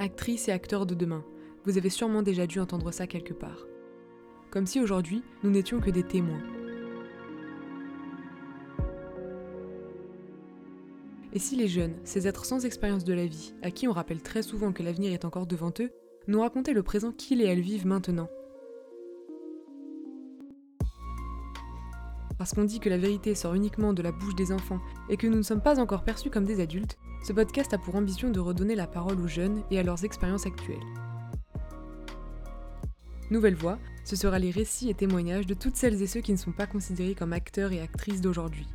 actrices et acteurs de demain. Vous avez sûrement déjà dû entendre ça quelque part. Comme si aujourd'hui, nous n'étions que des témoins. Et si les jeunes, ces êtres sans expérience de la vie, à qui on rappelle très souvent que l'avenir est encore devant eux, nous racontaient le présent qu'ils et elles vivent maintenant? Parce qu'on dit que la vérité sort uniquement de la bouche des enfants et que nous ne sommes pas encore perçus comme des adultes, ce podcast a pour ambition de redonner la parole aux jeunes et à leurs expériences actuelles. Nouvelle Voix, ce sera les récits et témoignages de toutes celles et ceux qui ne sont pas considérés comme acteurs et actrices d'aujourd'hui.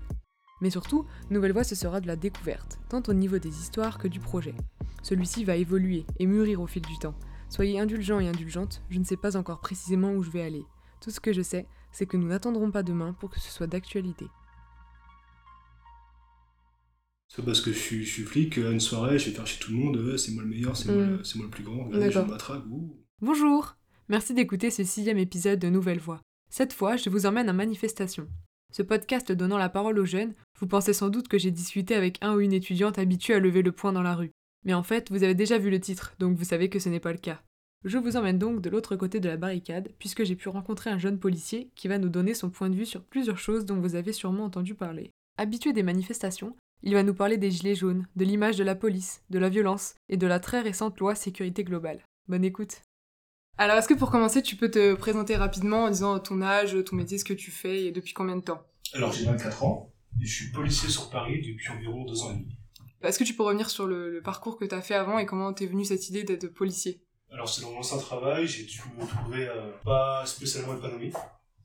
Mais surtout, Nouvelle Voix, ce sera de la découverte, tant au niveau des histoires que du projet. Celui-ci va évoluer et mûrir au fil du temps. Soyez indulgents et indulgentes, je ne sais pas encore précisément où je vais aller. Tout ce que je sais, c'est que nous n'attendrons pas demain pour que ce soit d'actualité. C'est parce que je suis, flic, à une soirée, je vais faire chez tout le monde, c'est moi le meilleur, c'est moi, mm. le plus grand, je m'attrape. Bonjour Merci d'écouter ce sixième épisode de Nouvelle Voix. Cette fois, je vous emmène en manifestation. Ce podcast donnant la parole aux jeunes, vous pensez sans doute que j'ai discuté avec un ou une étudiante habituée à lever le poing dans la rue. Mais en fait, vous avez déjà vu le titre, donc vous savez que ce n'est pas le cas. Je vous emmène donc de l'autre côté de la barricade, puisque j'ai pu rencontrer un jeune policier qui va nous donner son point de vue sur plusieurs choses dont vous avez sûrement entendu parler. Habitué des manifestations, il va nous parler des gilets jaunes, de l'image de la police, de la violence et de la très récente loi sécurité globale. Bonne écoute. Alors, est-ce que pour commencer, tu peux te présenter rapidement en disant ton âge, ton métier, ce que tu fais et depuis combien de temps? Alors, j'ai 24 ans et je suis policier sur Paris depuis environ deux ans et demi. Est-ce que tu peux revenir sur le, parcours que tu as fait avant et comment t'es venu cette idée d'être policier? Alors c'est dans mon ancien travail, j'ai dû me trouver euh, pas spécialement épanoui.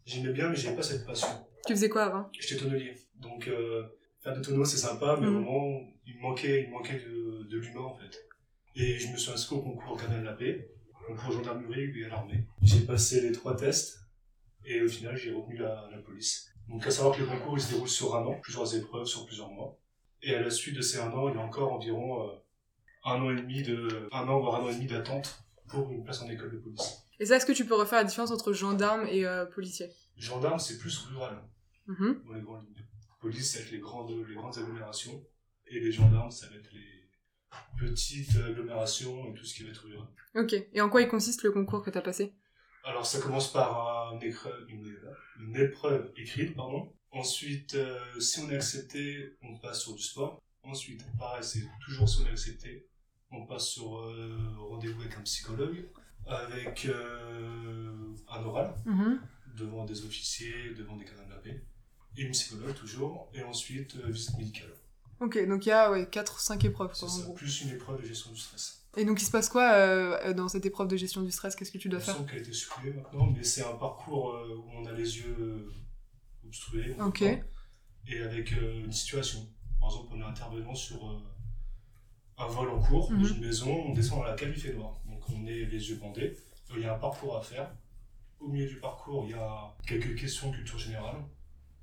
J'aimais bien, mais j'avais pas cette passion. Tu faisais quoi avant? J'étais tonnelier. Donc euh, faire des tonneaux c'est sympa, mais au mhm. moment il me manquait, il manquait de, de l'humain en fait. Et je me suis inscrit au concours Canal de la Paix, concours gendarmerie et à l'armée. J'ai passé les trois tests et au final j'ai retenu la, la police. Donc à savoir que le concours il se déroule sur un an, plusieurs épreuves sur plusieurs mois. Et à la suite de ces un an, il y a encore environ euh, un an et demi de, un an voire un an et demi d'attente pour une place en école de police. Et ça, est-ce que tu peux refaire la différence entre gendarme et euh, policier? Gendarme, c'est plus rural. Dans les grandes lignes. Police, ça va être les grandes, les grandes agglomérations. Et les gendarmes, ça va être les petites agglomérations et tout ce qui va être rural. Ok. Et en quoi il consiste le concours que tu as passé? Alors, ça commence par une, épreuve, une, épreuve écrite, pardon. Ensuite, euh, si on est accepté, on passe sur du sport. Ensuite, pareil, c'est toujours si on est accepté, on passe sur euh, rendez-vous avec un psychologue, avec euh, un oral, mhm. devant des officiers, devant des cadres de la paix, et une psychologue toujours, et ensuite euh, visite médicale. Ok, donc il y a ouais, 4-5 épreuves. Ça, plus une épreuve de gestion du stress. Et donc il se passe quoi dans cette épreuve de gestion du stress? Qu'est-ce que tu dois faire? qu'elle a été supprimée maintenant, mais c'est un parcours où on a les yeux obstrués. Ok. Et avec une situation. Par exemple, on est intervenant sur un vol en cours dans mhm. une maison, on descend dans la cave, il fait noir. Donc on est les yeux bandés, il y a un parcours à faire. Au milieu du parcours, il y a quelques questions de culture générale.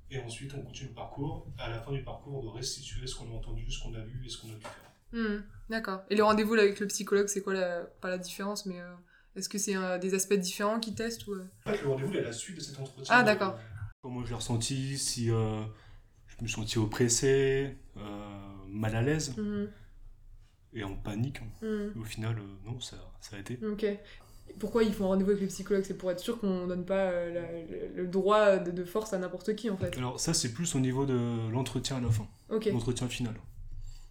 Et ensuite, on continue le parcours. À la fin du parcours, on doit restituer ce qu'on a entendu, ce qu'on a vu et ce qu'on a pu faire. Mhm. D'accord. Et le rendez-vous avec le psychologue, c'est quoi la... pas la différence, mais euh, est-ce que c'est des aspects différents qu'il teste ou... Euh? En fait, le rendez-vous est la suite de cet entretien. Ah, d'accord. Euh, comment je l'ai ressenti, si je me suis senti oppressé, mal à l'aise. Mhm et en panique. Hein. Mm. Au final, euh, non, ça, ça, a été. Ok. Pourquoi ils font un rendez-vous avec le psychologue C'est pour être sûr qu'on donne pas euh, le droit de, force à n'importe qui, en fait. Alors, ça, c'est plus au niveau de l'entretien à la fin. Ok. L'entretien final.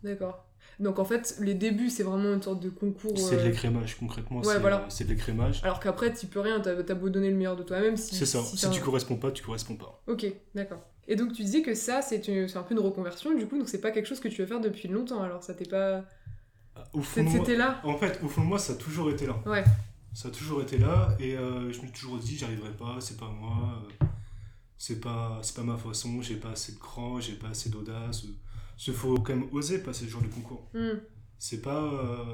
D'accord. Donc, en fait, les débuts, c'est vraiment une sorte de concours. C'est de euh, l'écrémage, concrètement. Ouais, voilà. C'est de l'écrémage. Alors qu'après, tu peux rien, t'as as beau donner le meilleur de toi-même. Si, c'est ça. Si, tu corresponds pas, tu corresponds pas. Ok, d'accord. Et donc, tu dis que ça, c'est un peu une reconversion, du coup, donc c'est pas quelque chose que tu veux faire depuis longtemps, alors ça t'est pas. C'était là En fait, au fond de moi, ça a toujours été là. Ouais. Ça a toujours été là, et euh, je me suis toujours dit, j'arriverai pas, c'est pas moi, euh, c'est pas, pas ma façon, j'ai pas assez de cran, j'ai pas assez d'audace. Il faut quand même oser passer ce genre de concours. Hmm. C'est pas, euh,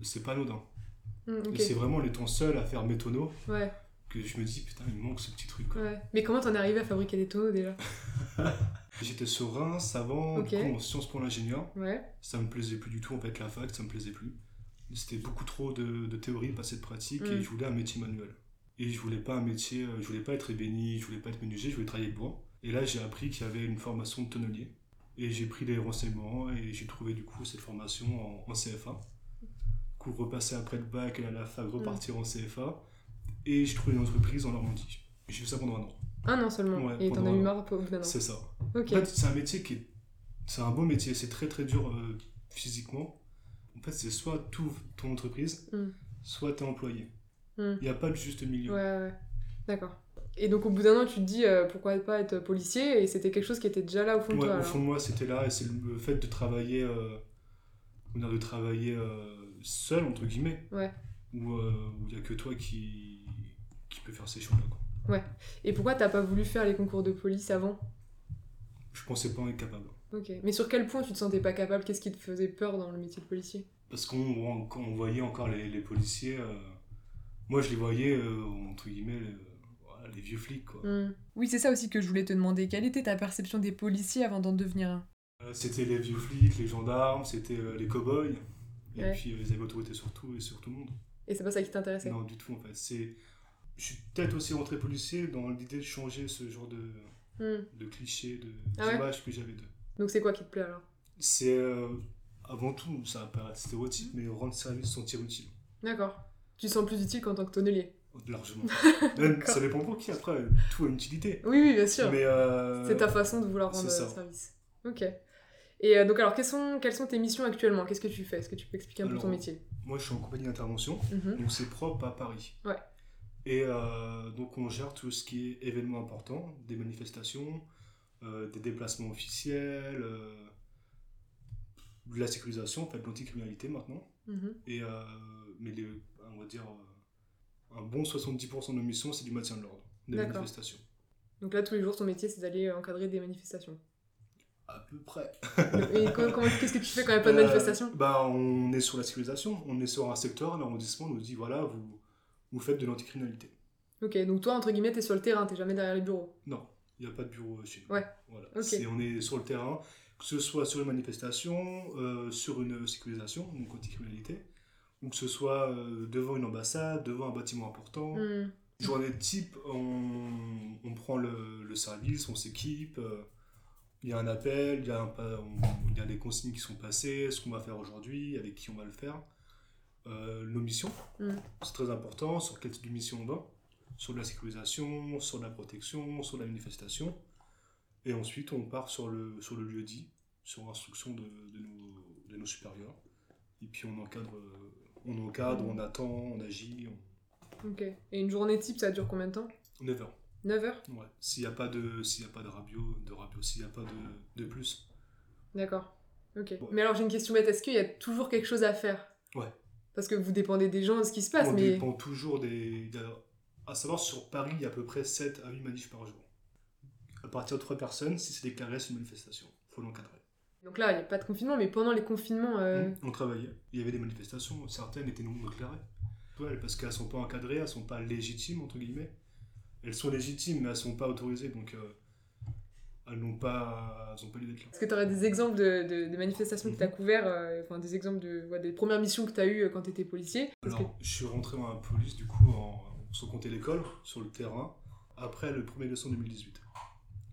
c'est pas anodin. Hmm, et c'est vraiment en étant seul à faire mes tonneaux. Ouais que je me dis, putain, il manque ce petit truc. Ouais. Mais comment t'en es arrivé à fabriquer des tonneaux déjà? J'étais serein, savant, okay. en sciences pour l'ingénieur. Ouais. Ça me plaisait plus du tout, en fait, la fac, ça me plaisait plus. C'était beaucoup trop de, de théorie, pas assez de pratique, et mm. je voulais un métier manuel. Et je voulais pas un métier, euh, je voulais pas être ébéni, je voulais pas être menuisier, je voulais travailler le bois. Et là, j'ai appris qu'il y avait une formation de tonnelier. Et j'ai pris des renseignements et j'ai trouvé du coup cette formation en, en CFA coup repasser après le bac, aller à la fac, repartir en CFA. Et je trouvais une entreprise en Normandie. J'ai fait ça pendant un an. Un an seulement. Ouais, Et t'en as eu marre d'un an. C'est ça. Ok. En fait, c'est un métier qui est. C'est un beau métier, c'est très très dur euh, physiquement. En fait, c'est soit tu ton entreprise, Mm. soit t'es employé. Mm. Il n'y a pas de juste milieu. Ouais, ouais. D'accord. Et donc au bout d'un an, tu te dis euh, pourquoi pas être policier? Et c'était quelque chose qui était déjà là au fond de Ouais, toi. au fond de moi, c'était là, et c'est le fait de travailler, euh, on a de travailler euh, seul, entre guillemets, Ouais. où euh, où il n'y a que toi qui, qui peut faire ces choses-là. quoi. Et pourquoi t'as pas voulu faire les concours de police avant? Je pensais pas en être capable. Ok. Mais sur quel point tu te sentais pas capable? Qu'est-ce qui te faisait peur dans le métier de policier? Parce qu'on on voyait encore les, les policiers, euh, moi je les voyais, euh, entre guillemets, les, voilà, les vieux flics. Quoi. Hmm. Oui, c'est ça aussi que je voulais te demander. Quelle était ta perception des policiers avant d'en devenir un? Euh, C'était les vieux flics, les gendarmes, c'était les cow-boys. Et Ouais. puis ils avaient autorité sur tout et sur tout le monde. Et c'est pas ça qui t'intéressait? Non, du tout en fait. C'est... Je suis peut-être aussi rentré policier dans l'idée de changer ce genre de, Hmm. de clichés, de Ah ouais que j'avais d'eux. Donc c'est quoi qui te plaît alors? C'est euh, avant tout, ça va paraître stéréotype, mais rendre service, se sentir utile. D'accord. Tu te sens plus utile qu'en tant que tonnelier Largement. Même, ça dépend pour qui après, tout a une utilité. Oui, oui, bien sûr. Mais euh, C'est ta façon de vouloir rendre euh, service. Ok. Et donc alors, quelles sont, quelles sont tes missions actuellement? Qu'est-ce que tu fais? Est-ce que tu peux expliquer un peu ton métier? moi je suis en compagnie d'intervention, Mhm. donc c'est propre à Paris. Ouais. Et euh, donc on gère tout ce qui est événements importants, des manifestations, euh, des déplacements officiels, euh, de la sécurisation, en fait, de l'anticriminalité maintenant. Mhm. Et, mais les, on va dire, un bon 70% de nos missions, c'est du maintien de l'ordre, des manifestations. Donc là, tous les jours, ton métier, c'est d'aller encadrer des manifestations. À peu près. Et qu'est-ce que tu fais quand il n'y a pas de Euh, manifestation? bah, On est sur la sécurisation, on est sur un secteur, un arrondissement, on nous dit voilà, vous, vous faites de l'anticriminalité. Ok, donc toi, entre guillemets, t'es sur le terrain, t'es jamais derrière les bureaux. Non, il n'y a pas de bureau chez nous. Ouais. Voilà. On est sur le terrain, que ce soit sur une manifestation, euh, sur une sécurisation, donc anticriminalité, ou que ce soit euh, devant une ambassade, devant un bâtiment important. Hmm. Journée type, on, on prend le, le service, on s'équipe, euh, il y a un appel, il y y a des consignes qui sont passées, ce qu'on va faire aujourd'hui, avec qui on va le faire. Euh, nos missions, Mm. c'est très important, sur quel type de mission on va, sur la sécurisation, sur la protection, sur la manifestation. Et ensuite, on part sur le, sur le lieu dit, sur instruction de, de nos, de nos supérieurs. Et puis on encadre, euh, on, encadre, Mm. on attend, on agit, on... Ok. Et une journée type, ça dure combien de temps? 9 heures. 9 heures? Ouais, s'il n'y a pas de, s'il a pas de radio, de radio, s'il n'y a pas de, de plus. D'accord. Ok. Ouais. Mais alors, j'ai une question bête. Est-ce qu'il y a toujours quelque chose à faire? Ouais. Parce que vous dépendez des gens, de ce qui se passe, on mais... dépend toujours des. à savoir, sur Paris, il y a à peu près 7 à 8 manifs par jour. À partir de 3 personnes, si c'est déclaré, c'est une manifestation. Il faut l'encadrer. Donc là, il n'y a pas de confinement, mais pendant les confinements... euh, On travaillait. Il y avait des manifestations, certaines étaient non déclarées. Ouais, parce qu'elles sont pas encadrées, elles sont pas légitimes, entre guillemets. Elles sont légitimes, mais elles sont pas autorisées, donc euh, elles n'ont pas, elles ont pas lieu d'être là. Est-ce que tu aurais des exemples de, de- de manifestations que tu as Mhm. couvertes, euh, enfin des exemples de, ouais, des premières missions que tu as eues quand tu étais policier Alors, je suis rentré dans la police, du coup, en, sans compter l'école, sur le terrain, après le 1er décembre 2018. que-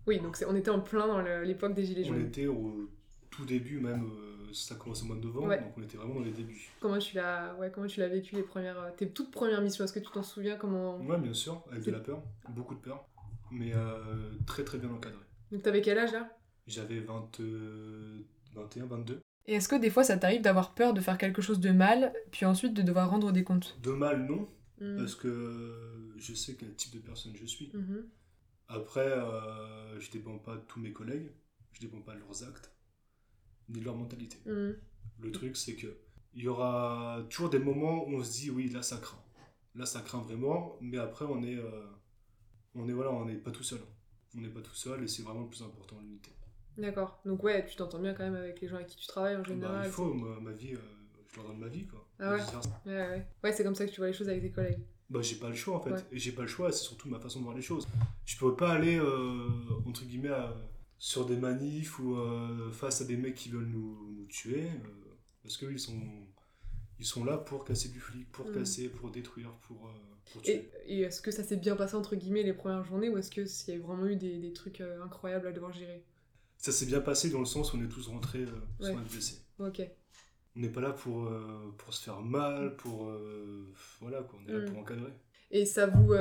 Oui, donc on était en plein dans l'époque des Gilets On jaunes. était au tout début, même, euh, ça a commencé au mois de novembre, Ouais. donc on était vraiment dans les débuts. Comment tu l'as ouais, comment tu l'as vécu les premières euh, tes toutes premières missions? Est-ce que tu t'en souviens comment Ouais, bien sûr, avec de la peur, beaucoup de peur, mais euh, très très bien encadré. Donc t'avais quel âge là? J'avais 20, euh, 21, 22. Et est-ce que des fois ça t'arrive d'avoir peur de faire quelque chose de mal, puis ensuite de devoir rendre des comptes? De mal, non, Mhm. parce que je sais quel type de personne je suis. Mhm. Après, euh, je dépends pas de tous mes collègues, je dépends pas de leurs actes, ni de leur mentalité. Mhm. Le truc, c'est que il y aura toujours des moments où on se dit oui, là ça craint. Là ça craint vraiment, mais après on est, euh, on est voilà, on n'est pas tout seul. On n'est pas tout seul et c'est vraiment le plus important l'unité. D'accord. Donc ouais, tu t'entends bien quand même avec les gens avec qui tu travailles en Bah, général. il faut, moi, ma vie, euh, je leur donne ma vie quoi. Ah ouais. Ouais, ouais. Ouais, c'est comme ça que tu vois les choses avec tes collègues. Bah j'ai pas le choix en fait. Ouais. Et j'ai pas le choix, c'est surtout ma façon de voir les choses. Je peux pas aller euh, entre guillemets à- sur des manifs ou euh, face à des mecs qui veulent nous, nous tuer parce qu'ils sont ils sont là pour casser du flic, pour Mm. casser, pour détruire, pour. Et, et est-ce que ça s'est bien passé entre guillemets les premières journées ou est-ce qu'il y a vraiment eu des, des trucs euh, incroyables à devoir gérer? Ça s'est bien passé dans le sens où on est tous rentrés euh, Ouais. sans être blessés. Ok. On n'est pas là pour, euh, pour se faire mal, pour. euh, voilà, quoi, on est là Mm. pour encadrer. Et ça vous,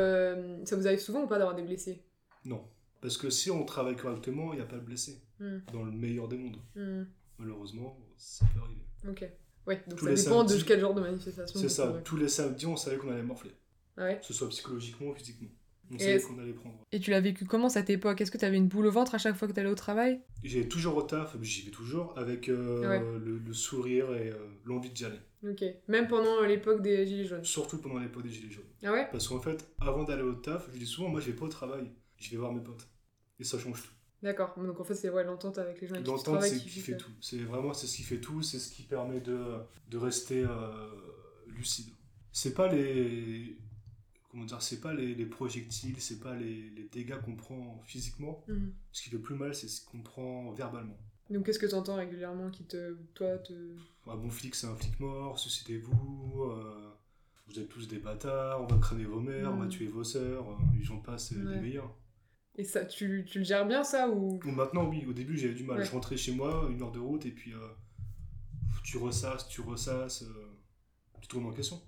ça vous arrive souvent ou pas d'avoir des blessés? Non. Parce que si on travaille correctement, il n'y a pas de blessé. Hmm. Dans le meilleur des mondes. Hmm, Malheureusement, ça peut arriver. Ok. Ouais, donc Tous ça dépend de quel genre de manifestation. C'est ça. Tous les samedis, on savait qu'on allait morfler. Ah ouais Que ce soit psychologiquement ou physiquement. On savait qu'on allait prendre. Et tu l'as vécu comment cette époque? Est-ce que tu avais une boule au ventre à chaque fois que tu allais au travail? J'ai toujours au taf, j'y vais toujours, avec euh, Ouais. le, le sourire et euh, l'envie d'y aller. Ok. Même pendant l'époque des Gilets jaunes? Surtout pendant l'époque des Gilets jaunes. Ah ouais? Parce qu'en fait, avant d'aller au taf, je dis souvent, moi je vais pas au travail, je vais voir mes potes. Et ça change tout. D'accord. Donc en fait, c'est ouais, l'entente avec les gens qui L'entente, c'est qui qui fait tout. C'est vraiment c'est ce qui fait tout, c'est ce qui permet de, de rester euh, lucide. C'est pas les comment dire, c'est pas les, les projectiles, c'est pas les, les dégâts qu'on prend physiquement. Mhm. Ce qui fait plus mal, c'est ce qu'on prend verbalement. Donc qu'est-ce que tu entends régulièrement qui te. Toi, te. Un bon flic, c'est un flic mort, suicidez-vous, euh, vous êtes tous des bâtards, on va cramer vos mères, on va Mm. tuer vos sœurs, euh, les gens passent euh, Ouais. les meilleurs. Et ça, tu, tu le gères bien ça ou? Bon, maintenant, oui, au début, j'avais du mal. Ouais. Je rentrais chez moi, une heure de route, et puis euh, tu ressasses, tu ressasses, tu te remets en question.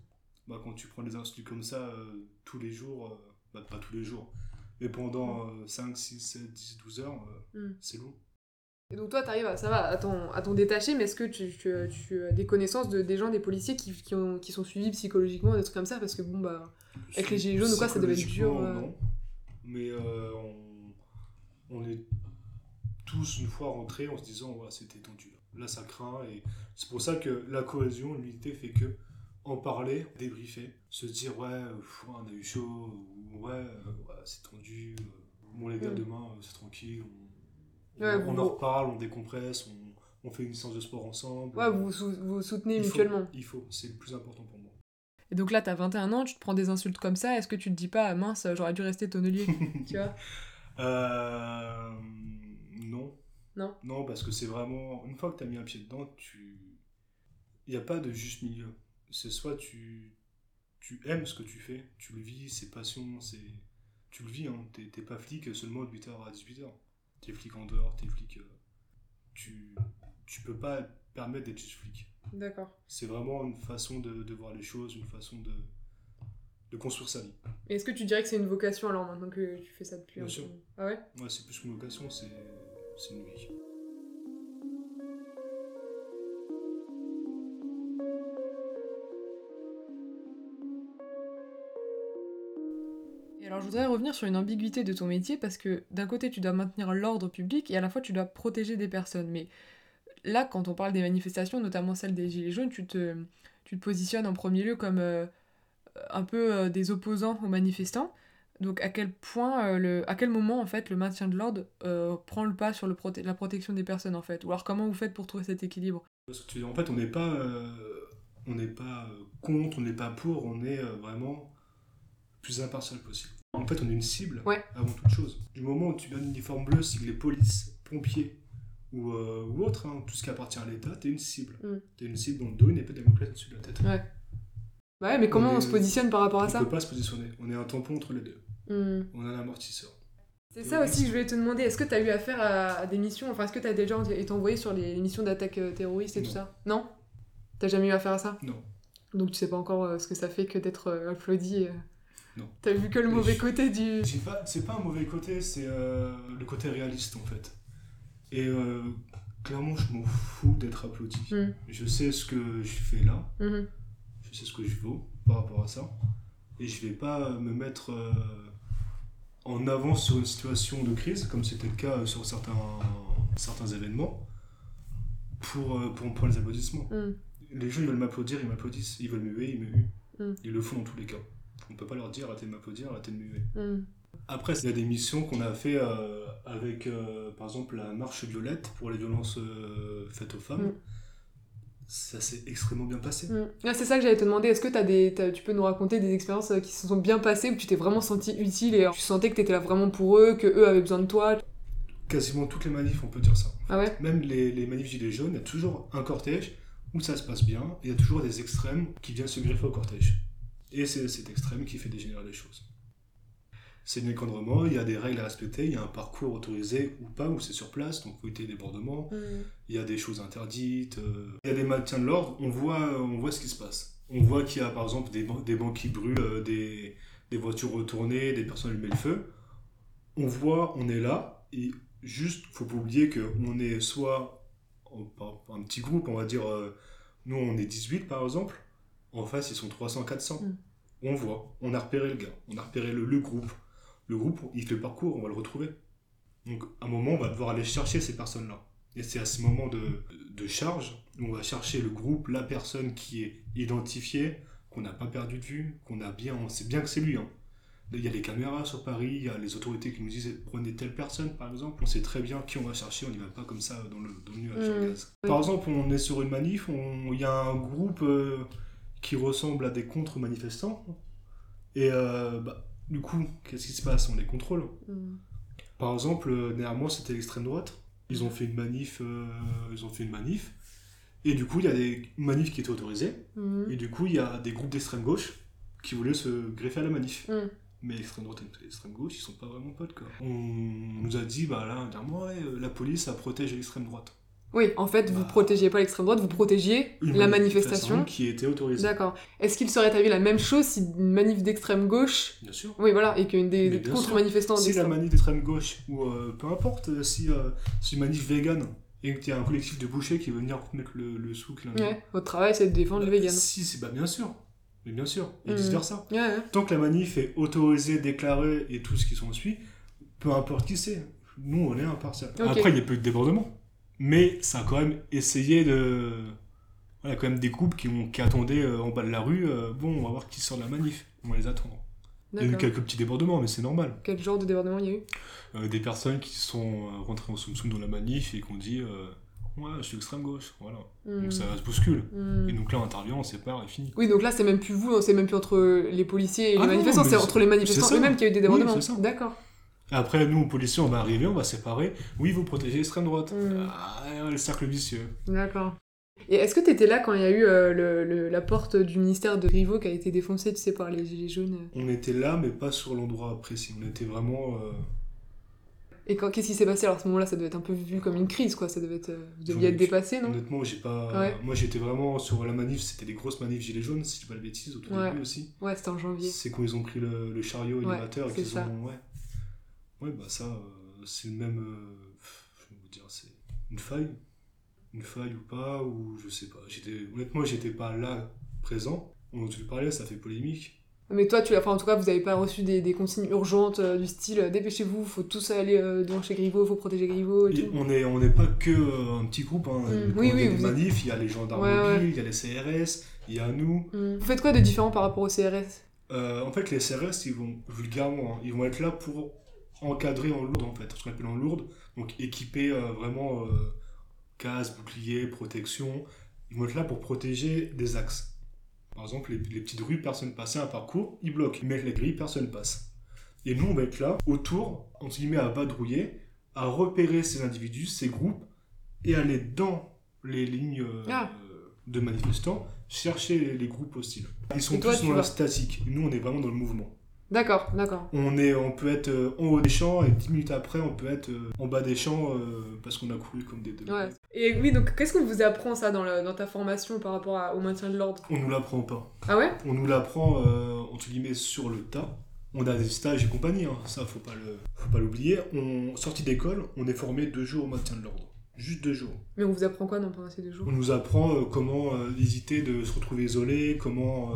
Bah, quand tu prends des insultes comme ça euh, tous les jours, euh, bah, pas tous les jours, mais pendant euh, 5, 6, 7, 10, 12 heures, euh, Mm. c'est lourd. Et donc toi, t'arrives à, ça va, à ton, à ton détaché, mais est-ce que tu, tu, tu as des connaissances de, des gens, des policiers qui, qui, ont, qui sont suivis psychologiquement, des trucs comme ça? Parce que bon, bah... Avec les gilets jaunes ou quoi, ça devait être dur, euh. Non. Mais euh, on, on est tous une fois rentrés en se disant ouais, c'était tendu. Là. là, ça craint. Et c'est pour ça que la cohésion, l'unité fait que en parler, débriefer, se dire ouais, euh, pff, on a eu chaud, ou ouais, euh, ouais, c'est tendu. euh, bon, les gars, Mm. demain, euh, c'est tranquille. On, Ouais, on, en reparle, on décompresse, on, on fait une séance de sport ensemble. Ouais, vous vous sou- vous soutenez il faut, mutuellement. il faut, c'est le plus important pour moi. Et donc là, t'as 21 ans, tu te prends des insultes comme ça, est-ce que tu te dis pas, ah, mince, j'aurais dû rester tonnelier Tu vois? Euh, non. Non. Non, parce que c'est vraiment. Une fois que tu as mis un pied dedans, tu. Il n'y a pas de juste milieu. C'est soit tu. Tu aimes ce que tu fais, tu le vis, c'est passion, c'est. Tu le vis, hein. T'es t'es pas flic seulement de 8h à 18h. T'es flic en dehors, t'es flic. euh, Tu. Tu peux pas permettre d'être juste flic. D'accord. C'est vraiment une façon de, de voir les choses, une façon de. de construire sa vie. Et est-ce que tu dirais que c'est une vocation alors maintenant que tu fais ça depuis Bien un sûr. peu? Ah ouais? Ouais, c'est plus qu'une vocation, c'est. C'est une vie. Alors je voudrais revenir sur une ambiguïté de ton métier parce que d'un côté tu dois maintenir l'ordre public et à la fois tu dois protéger des personnes. Mais là quand on parle des manifestations, notamment celle des Gilets jaunes, tu te, tu te positionnes en premier lieu comme euh, un peu euh, des opposants aux manifestants. Donc à quel point, euh, le, à quel moment en fait le maintien de l'ordre prend le pas sur le la protection des personnes en fait? Ou alors comment vous faites pour trouver cet équilibre? En fait, on n'est pas, on n'est pas contre, on n'est pas pour, on est vraiment plus impartial possible. En fait, on est une cible Ouais. avant toute chose. Du moment où tu mets un uniforme bleu, siglé police, pompier ou, euh, ou autre, hein, tout ce qui appartient à l'État, t'es une cible. Mm. T'es une cible dans le dos, une épée de Damoclès au-dessus de la tête. Ouais. Bah ouais, mais comment On on, est- se positionne par rapport à on ça peut pas se positionner. On est un tampon entre les deux. Hmm. On a un amortisseur. C'est ça aussi que je voulais te demander. Est-ce que tu as eu affaire à, des missions? Enfin, est-ce que tu as déjà été envoyé sur les missions d'attaque euh, terroriste et tout ça? Non? T'as jamais eu affaire à ça? Non. Donc tu sais pas encore euh, ce que ça fait que d'être euh, applaudi. Euh. Non. T'as vu que le mauvais je- côté du. C'est pas, c'est pas un mauvais côté, c'est euh, le côté réaliste en fait. Et euh, clairement, je m'en fous d'être applaudi. Hmm. Je sais ce que je fais là, Mhm. je sais ce que je vaux par rapport à ça. Et je vais pas me mettre euh, en avant sur une situation de crise, comme c'était le cas sur certains, certains événements, pour, euh, pour me prendre les applaudissements. Hmm. Les gens, ils veulent m'applaudir, ils m'applaudissent. Ils veulent me huer, ils me huent. Mm. Ils le font dans tous les cas. On peut pas leur dire arrêtez de m'applaudir, arrêtez de me huer. Hmm. Après, il y a des missions qu'on a fait euh, avec, euh, par exemple, la marche violette pour les violences euh, faites aux femmes. Mm. Ça s'est extrêmement bien passé. Hmm. Ah, c'est ça que j'allais te demander. Est-ce que des, tu peux nous raconter des expériences qui se sont bien passées où tu t'es vraiment senti utile et tu sentais que t'étais là vraiment pour eux, que eux avaient besoin de toi? Quasiment toutes les manifs, on peut dire ça. Ah ouais? Même les, les manifs gilets jaunes, il y a toujours un cortège où ça se passe bien, et il y a toujours des extrêmes qui viennent se greffer au cortège. Et c'est cet extrême qui fait dégénérer les choses. C'est un encadrement, il y a des règles à respecter, il y a un parcours autorisé ou pas, ou c'est sur place, donc faut éviter les débordements. Mm. Il y a des choses interdites. euh, Il y a des maintiens de l'ordre, on voit, on voit ce qui se passe. On voit qu'il y a par exemple des, ban- des bancs qui brûlent, euh, des, des voitures retournées, des personnes allumées le feu. On voit, on est là, et juste, faut pas oublier qu'on est soit en- un petit groupe, on va dire, euh, nous on est 18 par exemple, en face ils sont 300, 400. Mm. On voit, on a repéré le gars, on a repéré le, le groupe. Le groupe, il fait le parcours, on va le retrouver. Donc à un moment, on va devoir aller chercher ces personnes-là. Et c'est à ce moment de, de charge où on va chercher le groupe, la personne qui est identifiée, qu'on n'a pas perdu de vue, qu'on a bien, on sait bien que c'est lui. hein. Il y a les caméras sur Paris, il y a les autorités qui nous disent prenez telle personne par exemple. On sait très bien qui on va chercher, on n'y va pas comme ça dans le, dans le nuage à Mm. gaz. Par exemple, on est sur une manif, il y a un groupe euh, qui ressemble à des contre-manifestants. Et euh, bah, du coup, qu'est-ce qui se passe? On les contrôle. Mm. Par exemple, euh, derrière moi, c'était l'extrême droite. Ils ont fait une manif. euh, ils ont fait une manif. Et du coup, il y a des manifs qui étaient autorisés. Mm. Et du coup, il y a des groupes d'extrême gauche qui voulaient se greffer à la manif. Mm. Mais l'extrême droite et l'extrême gauche, ils sont pas vraiment potes, quoi. On nous a dit, bah là, ouais, euh, la police, ça protège l'extrême droite. Oui, en fait, vous Bah. protégiez pas l'extrême droite, vous protégiez Une la manifestation. qui était autorisée. D'accord. Est-ce qu'il serait arrivé la même chose si une manif d'extrême gauche. Bien sûr. Oui, voilà, et qu'une des, contre-manifestants Si la manif d'extrême gauche, ou euh, peu importe, euh, si euh, c'est une manif vegan, et qu'il y a un collectif de bouchers qui veut venir mettre le, le souk l'un Ouais, votre travail c'est de défendre les véganes. Si, c'est bah, bien sûr. Mais bien sûr, et vice versa. Ouais, ouais. Tant que la manif est autorisée, déclarée et tout ce qui s'en suit, peu importe qui c'est, nous on est impartial. Ok. Après, il y a peu de débordements. Mais ça a quand même essayé de. Voilà, quand même des groupes qui, ont, qui attendaient euh, en bas de la rue, euh, bon, on va voir qui sort de la manif, on va les attendre. Il y a eu D'accord. quelques petits débordements, mais c'est normal. Quel genre de débordement il y a eu? Euh, des personnes qui sont euh, rentrées en soum dans la manif et qui ont dit euh, Ouais, je suis extrême gauche, voilà. Hmm. Donc ça se bouscule. Hmm. Et donc là, on intervient, on sépare et fini. Oui, donc là c'est même plus vous, c'est même plus entre les policiers et les Ah non, manifestants, mais c'est c'est- entre les manifestants c'est ça. eux-mêmes qu'il y a eu des débordements. Oui, c'est ça. D'accord. Après, nous, policiers, on va arriver, on va séparer. Oui, vous protégez l'extrême droite. Mm. Ah, le cercle vicieux. D'accord. Et est-ce que tu étais là quand il y a eu euh, le, le- la porte du ministère de Griveaux qui a été défoncée, tu sais, par les gilets jaunes On était là, mais pas sur l'endroit précis. On était vraiment. euh, Et quand- qu'est-ce qui s'est passé? Alors à ce moment-là, ça devait être un peu vu comme une crise, quoi. Ça devait être, euh, vous deviez être dépassé, non? Honnêtement, j'ai pas. Ouais. Moi, j'étais vraiment sur la manif. C'était des grosses manifs gilets jaunes, si je dis pas de bêtises, au tout Ouais. début aussi. Ouais, c'était en janvier. C'est quand ils ont pris le, le chariot Ouais, élévateur et c'est qu'ils ont. Ouais. Ouais, bah ça, euh, c'est le même. euh, je vais vous dire, c'est une faille. Une faille ou pas, ou je sais pas. J'étais, honnêtement, j'étais pas là, présent. On en parler, ça fait polémique. Mais toi, tu l'as, enfin, en tout cas, vous n'avez pas reçu des, des consignes urgentes euh, du style dépêchez-vous, faut tous aller devant chez Griveaux, faut protéger Griveaux et, Et tout. on n'est on pas que un petit groupe. Hein. Mm. Quand Oui, il y a oui, manifs, il y a les gendarmes Ouais, ouais. mobiles, il y a les CRS, il y a nous. Hmm. Vous faites quoi de différent par rapport au CRS en fait, les CRS, ils vont, vulgairement, hein, ils vont être là pour encadrer en lourde, en fait, ce qu'on appelle en lourde. Donc équiper euh, vraiment euh, casse, bouclier, protection. Ils vont être là pour protéger des axes. Par exemple, les, les petites rues, personne passe un parcours, ils bloquent. Ils mettent les grilles, personne passe. Et nous, on va être là, autour, entre guillemets, à vadrouiller, à repérer ces individus, ces groupes, et aller dans les lignes euh, Ah. de manifestants, chercher les, groupes hostiles. Ils sont Et tous dans la statique. Nous, on est vraiment dans le mouvement. D'accord, d'accord. On, est, on peut être euh, en haut des champs et 10 minutes après, on peut être euh, en bas des champs euh, parce qu'on a couru comme des deux. Ouais. Et oui, donc qu'est-ce qu'on vous apprend ça dans, le- dans ta formation par rapport à- au maintien de l'ordre? On nous l'apprend pas. Ah ouais? On nous l'apprend, entre guillemets, sur le tas. On a des stages et compagnie, hein. ça, faut pas le, faut pas l'oublier. On, sorti d'école, on est formé deux jours au maintien de l'ordre. Juste deux jours. Mais on vous apprend quoi dans pendant ces deux jours? On nous apprend comment éviter de se retrouver isolé, comment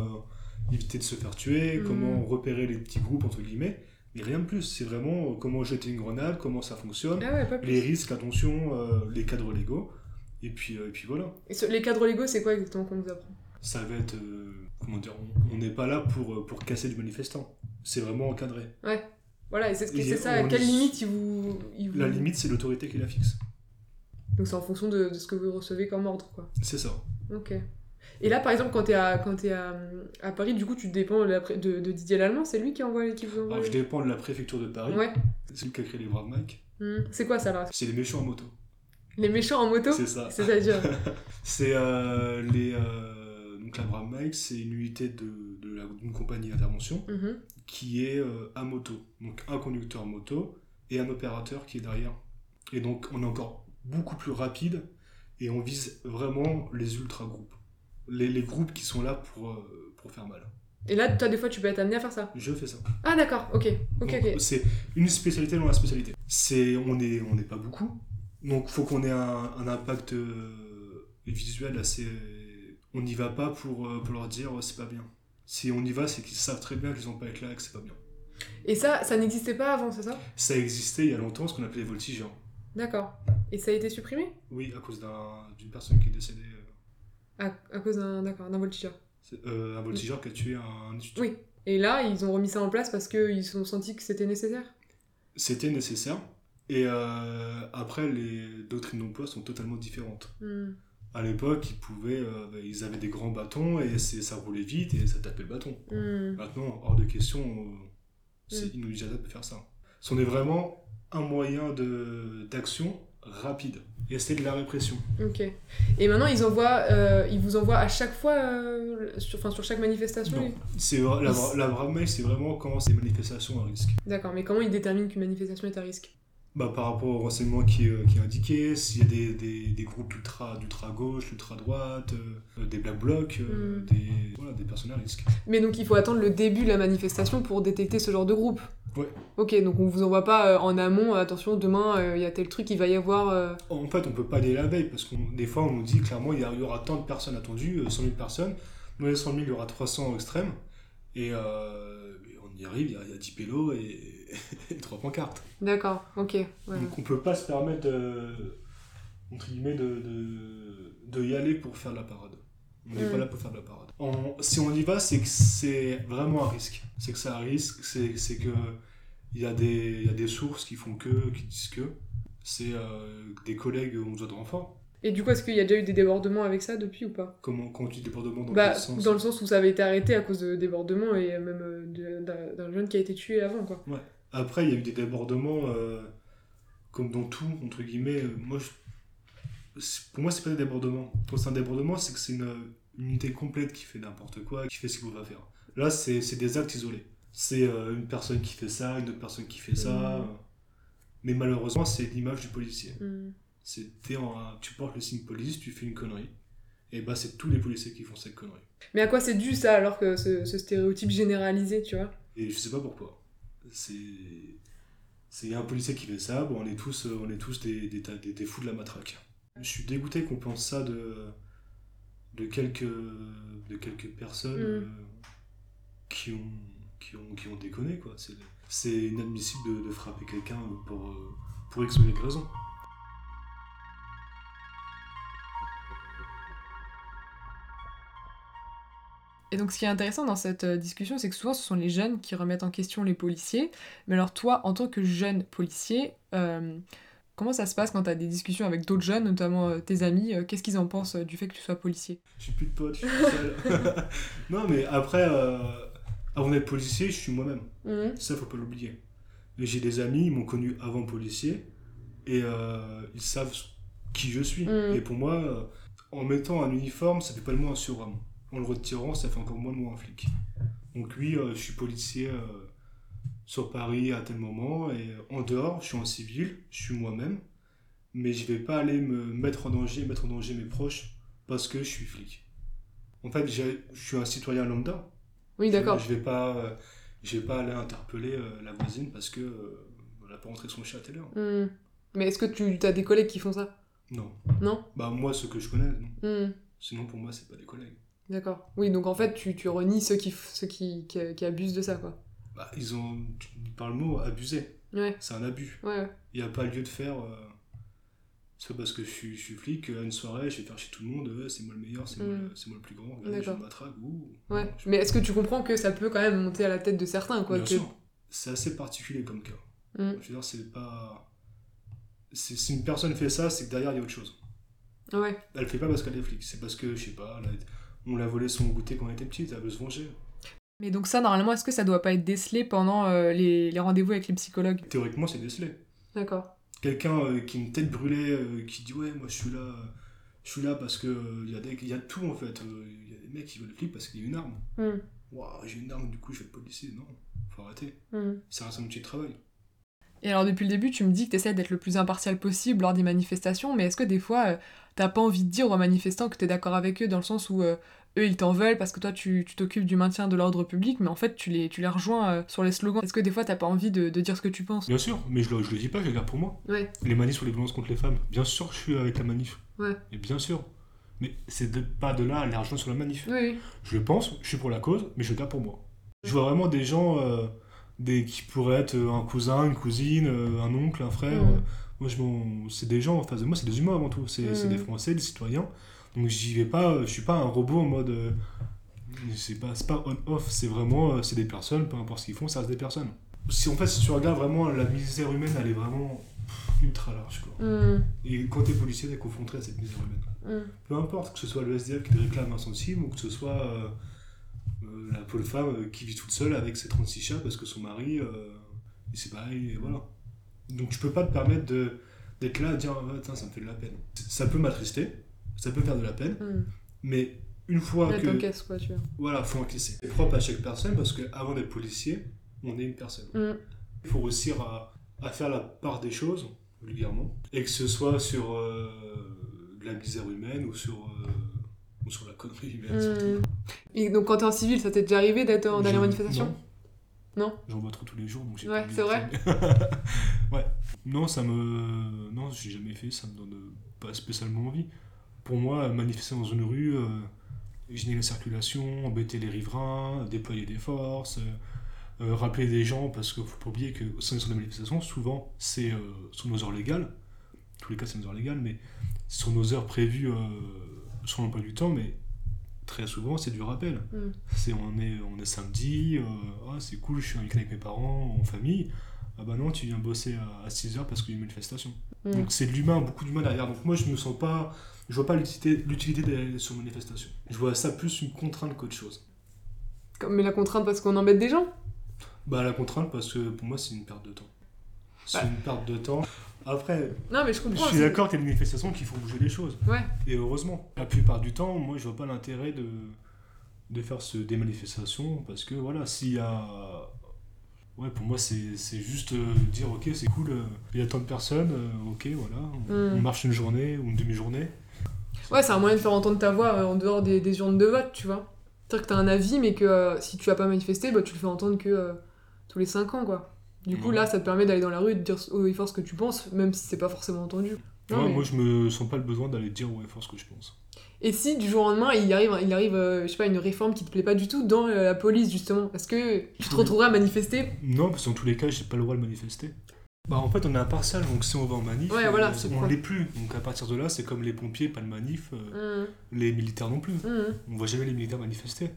éviter de se faire tuer, Mhm. comment repérer les petits groupes, entre guillemets. Mais rien de plus, c'est vraiment euh, comment jeter une grenade, comment ça fonctionne, Ah ouais, les risques, attention, euh, les cadres légaux. Et puis, euh, et puis voilà. Et les cadres légaux, c'est quoi exactement qu'on vous apprend? Ça va être. euh, comment dire On n'est pas là pour, pour casser du manifestant. C'est vraiment encadré. Ouais. Voilà, et c'est c'est ça, à quelle limite ils vous, vous- La limite, c'est l'autorité qui la fixe. Donc c'est en fonction de, de ce que vous recevez comme ordre, quoi. C'est ça. Ok. Et là, par exemple, quand à, quand t'es à, à Paris, du coup, tu dépends de, Didier Lallemand, c'est lui qui envoie qui vous envoie Alors, je dépends de la préfecture de Paris. Ouais. C'est lui qui a créé les Braves Mike. Hmm. C'est quoi ça, là? C'est les méchants en moto. Les méchants en moto? C'est ça. C'est-à-dire C'est euh, les. euh, donc la Brave Mike, c'est une unité de, de la- d'une compagnie d'intervention Mhm. qui est euh, à moto. Donc un conducteur moto et un opérateur qui est derrière. Et donc on est encore beaucoup plus rapide et on vise vraiment les ultra groupes. Les, les groupes qui sont là pour, euh, pour faire mal. Et là, toi, des fois, tu peux être amené à faire ça. Je fais ça. Ah, d'accord, ok. Ok, Donc, ok. C'est une spécialité dans la spécialité. C'est, on n'est on pas beaucoup. Donc faut qu'on ait un, un impact euh, visuel assez... On n'y va pas pour, euh, pour leur dire c'est pas bien. Si on y va, c'est qu'ils savent très bien qu'ils n'ont pas être là et que c'est pas bien. Et ça, ça n'existait pas avant, c'est ça? Ça existait il y a longtemps, ce qu'on appelait les voltigeurs. D'accord. Et ça a été supprimé? Oui, à cause d'un- d'une personne qui est décédée. À, à cause d'un voltigeur. euh, un voltigeur qui a tué un étudiant. Oui. Et là, ils ont remis ça en place parce qu'ils ont senti que c'était nécessaire C'était nécessaire. Et euh, après, les doctrines d'emploi sont totalement différentes. Hmm. À l'époque, ils pouvaient, euh, bah, ils avaient des grands bâtons et ça roulait vite et ça tapait le bâton. Hmm. Maintenant, hors de question, c'est Mm. inenvisageable de faire ça. Ce est vraiment un moyen d'action rapide. Et c'est de la répression. Ok. Et maintenant, ils envoient, euh, ils vous envoient à chaque fois, euh, sur, enfin, sur chaque manifestation Non. C'est la, la vraie mail, c'est vraiment quand c'est des manifestations à risque. D'accord, mais comment ils déterminent qu'une manifestation est à risque? Bah, par rapport au renseignement qui, euh, qui est indiqué, s'il y a des, des, des groupes ultra, d'ultra gauche, ultra droite, euh, des black blocs, euh, Mm. des, voilà, des personnes à risque. Mais donc, il faut attendre le début de la manifestation pour détecter ce genre de groupe Ouais. Ok, donc on vous envoie pas euh, en amont, euh, attention, demain, euh, il y a tel truc, il va y avoir... euh, En fait, on peut pas aller la veille parce que des fois, on nous dit clairement il y, aura tant de personnes attendues, euh, 100 000 personnes. Dans les 100 000, il y aura 300 au extrême. Et, euh, et on y arrive, il y a, il y a 10 pélos et, et 3 pancartes. D'accord, ok. ouais. Donc on peut pas se permettre de, entre guillemets, de, de, de y aller pour faire de la parade. On n'est Mm. pas là pour faire de la parade. On- si on y va, c'est que c'est vraiment un risque. C'est que c'est un risque, c'est c'est que il y, a des- il y a des sources qui font que, qui disent que. C'est euh, des collègues ont besoin de renfort. Et du coup, est-ce qu'il y a déjà eu des débordements avec ça depuis ou pas Comment, quand tu dis débordement dans Bah, quel sens dans le sens où ça avait été arrêté à cause de débordements et même euh, d'un jeune qui a été tué avant, quoi. Après, il y a eu des débordements, euh, comme dans tout, entre guillemets. euh, Moi, je- pour moi, c'est pas des débordements. Quand c'est un débordement, c'est que c'est une, une unité complète qui fait n'importe quoi, qui fait ce qu'il va faire. Là, c'est des actes isolés. C'est euh, une personne qui fait ça, une autre personne qui fait ça. Euh, Mais malheureusement, c'est l'image du policier. Hmm. En- tu portes le signe police, tu fais une connerie. Et bah, c'est tous les policiers qui font cette connerie. Mais à quoi c'est dû ça alors que ce, ce stéréotype généralisé, tu vois? Et je sais pas pourquoi. C'est. C'est il y a un policier qui fait ça, bon, on est tous, on est tous des, des, tas- des- des fous de la matraque. Je suis dégoûté qu'on pense ça de, de, quelques, de quelques personnes Mm. euh, qui, ont, qui, ont, qui ont déconné. quoi. C'est- C'est inadmissible de, de frapper quelqu'un pour, euh, pour X ou Y raison. Et donc, ce qui est intéressant dans cette euh, discussion, c'est que souvent, ce sont les jeunes qui remettent en question les policiers. Mais alors, toi, en tant que jeune policier, euh, comment ça se passe quand tu as des discussions avec d'autres jeunes, notamment euh, tes amis euh, Qu'est-ce qu'ils en pensent euh, du fait que tu sois policier? J'ai plus de potes, je suis tout seul. non, mais après, euh, avant d'être policier, je suis moi-même. Mhm. Ça, faut pas l'oublier. Et J'ai des amis, ils m'ont connu avant policier, et euh, ils savent qui je suis. Mm. Et pour moi, euh, en mettant un uniforme, ça fait pas de moi un surhomme. En le retirant, ça fait encore moins de moi un flic. Donc oui, euh, je suis policier euh, sur Paris à tel moment, et en dehors, je suis en civil, je suis moi-même, mais je vais pas aller me mettre en danger, mettre en danger mes proches, parce que je suis flic. En fait, je suis un citoyen lambda, Oui, d'accord. Je vais pas, euh, je vais pas aller interpeller euh, la voisine parce que euh, elle a pas rentré son chat à telle heure. Mhm. Mais est-ce que tu as des collègues qui font ça? Non. Non? Bah moi, ceux que je connais, non. Mhm. Sinon pour moi, c'est pas des collègues. D'accord. Oui, donc en fait, tu, tu renies ceux, qui, ceux qui, qui, qui abusent de ça, quoi. Bah ils ont, tu- par le mot, abusé. Ouais, C'est un abus. ouais, ouais. Il n'y a pas lieu de faire. Euh, c'est pas parce que je suis, je suis flic, à une soirée, je vais faire chez tout le monde, euh, c'est moi le meilleur, c'est moi, Mm. le- c'est moi le plus grand, regardez, je matraque, ouh. Ouais. Je- Mais est-ce que tu comprends que ça peut quand même monter à la tête de certains, quoi Bien que... sûr. C'est assez particulier comme cas. Mm. Je veux dire, c'est pas. c'est- Si une personne fait ça, c'est que derrière, il y a autre chose. Ouais. Elle le fait pas parce qu'elle est flic, c'est parce que, je sais pas, elle a- on l'a volé son goûter quand elle était petite, elle veut se venger. Mais donc ça, normalement, est-ce que ça doit pas être décelé pendant euh, les, les rendez-vous avec les psychologues? Théoriquement, c'est décelé. D'accord. Quelqu'un euh, qui a une tête brûlée, euh, qui dit ouais, moi je suis là, je suis là parce que il y, a des- y a tout en fait. Il y a des mecs qui veulent le flic parce qu'il y a une arme. Hmm. Waouh, j'ai une arme, du coup je vais être policier. Non, faut arrêter. Mm. Ça reste un de travail. Et alors depuis le début, tu me dis que tu essaies d'être le plus impartial possible lors des manifestations, mais est-ce que des fois, euh, t'as pas envie de dire aux manifestants que t'es d'accord avec eux dans le sens où euh, eux ils t'en veulent parce que toi tu tu t'occupes du maintien de l'ordre public, mais en fait tu les, tu les rejoins euh, sur les slogans. Est-ce que des fois t'as pas envie de, de dire ce que tu penses? Bien sûr, mais je le, je le dis pas, je le garde pour moi. Ouais, Les manifs sur les violences contre les femmes, bien sûr je suis avec la manif. Ouais. Et bien sûr. Mais c'est de- pas de là à les rejoindre sur la manif. oui. Je le pense, je suis pour la cause, mais je le garde pour moi. Je vois vraiment des gens euh, des, qui pourraient être euh, un cousin, une cousine, euh, un oncle, un frère. Euh, Moi, je c'est des gens en face de moi, c'est des humains avant tout. C'est des Français, des citoyens. Donc j'y vais pas, euh, je suis pas un robot en mode. euh, c'est pas, pas on-off, c'est vraiment. euh, c'est des personnes, peu importe ce qu'ils font, ça reste des personnes. Si en fait, si tu regardes vraiment la misère humaine, elle est vraiment pff, ultra large. Quoi. Mm, Et quand t'es policier, t'es confronté à cette misère humaine. mm. Peu importe, que ce soit le SDF qui te réclame un centime ou que ce soit euh, la pauvre femme euh, qui vit toute seule avec ses 36 chats parce que son mari, euh, c'est pareil, et voilà. Donc tu peux pas te permettre de- d'être là à dire ah, tiens, ça me fait de la peine. Ça peut m'attrister, ça peut faire de la peine, Mm. mais une fois Ouais, que. quoi, tu vois. Voilà, faut encaisser. C'est propre à chaque personne parce qu'avant d'être policier, on est une personne. Mm. Il faut réussir à, à faire la part des choses, vulgairement, et que ce soit sur euh, de la misère humaine ou sur, euh, ou sur la connerie humaine. surtout. Mm. Et donc quand t'es en civil, ça t'est déjà arrivé d'être en- Je- manifestation Non. Non J'en vois trop tous les jours, donc j'ai Ouais, c'est vrai. Ouais. Non, ça me. Non, j'ai jamais fait, ça me donne pas spécialement envie. Pour moi, manifester dans une rue, euh, gêner la circulation, embêter les riverains, déployer des forces, euh, euh, rappeler des gens, parce qu'il faut pas oublier que sur les manifestations, souvent, c'est euh, sur nos heures légales. En tous les cas, c'est nos heures légales, mais sur nos heures prévues euh, sur l'emploi du temps, mais très souvent, c'est du rappel. Mm. C'est on est, on est samedi, euh, ah, c'est cool, je suis avec mes parents, en famille. Ah bah non, tu viens bosser à, 6h parce qu'il y a une manifestation. Mm. Donc c'est de l'humain, beaucoup d'humain derrière. Donc moi je me sens pas, je vois pas l'utilité, d'aller sur manifestation. Je vois ça plus une contrainte qu'autre chose. Comme- Mais la contrainte parce qu'on embête des gens? Bah la contrainte parce que pour moi c'est une perte de temps. C'est Ouais. une perte de temps. Après, Non, mais je suis d'accord qu'il y a des manifestations qui font bouger les choses. Ouais. Et heureusement. La plupart du temps, moi, je vois pas l'intérêt de, de faire ce, des manifestations parce que, voilà, s'il y a. Ouais, pour moi, c'est c'est juste euh, dire, ok, c'est cool, euh, il y a tant de personnes, euh, ok, voilà, on, Mm. on marche une journée ou une demi-journée. Ouais, c'est un moyen de faire entendre ta voix en dehors des, des urnes de vote, tu vois. C'est-à-dire que t'as un avis, mais que si tu vas pas manifester, bah, tu le fais entendre que tous les 5 ans, quoi. Du coup, Ouais. là, ça te permet d'aller dans la rue et de dire haut et fort ce que tu penses, même si c'est pas forcément entendu. Non, Ouais, mais- Moi, je me sens pas le besoin d'aller dire ouais, fort ce que je pense. Et si du jour au lendemain, il arrive, il arrive euh, je sais pas, une réforme qui te plaît pas du tout dans euh, la police, justement, est-ce que tu te Oui. retrouverais à manifester? Non, parce que dans tous les cas, j'ai pas le droit de manifester. Bah, en fait, on est impartial, donc si on va en manif, Ouais, voilà, c'est on l'est plus. Donc à partir de là, c'est comme les pompiers, pas de manif, euh, Mmh, les militaires non plus. mmh. On voit jamais les militaires manifester.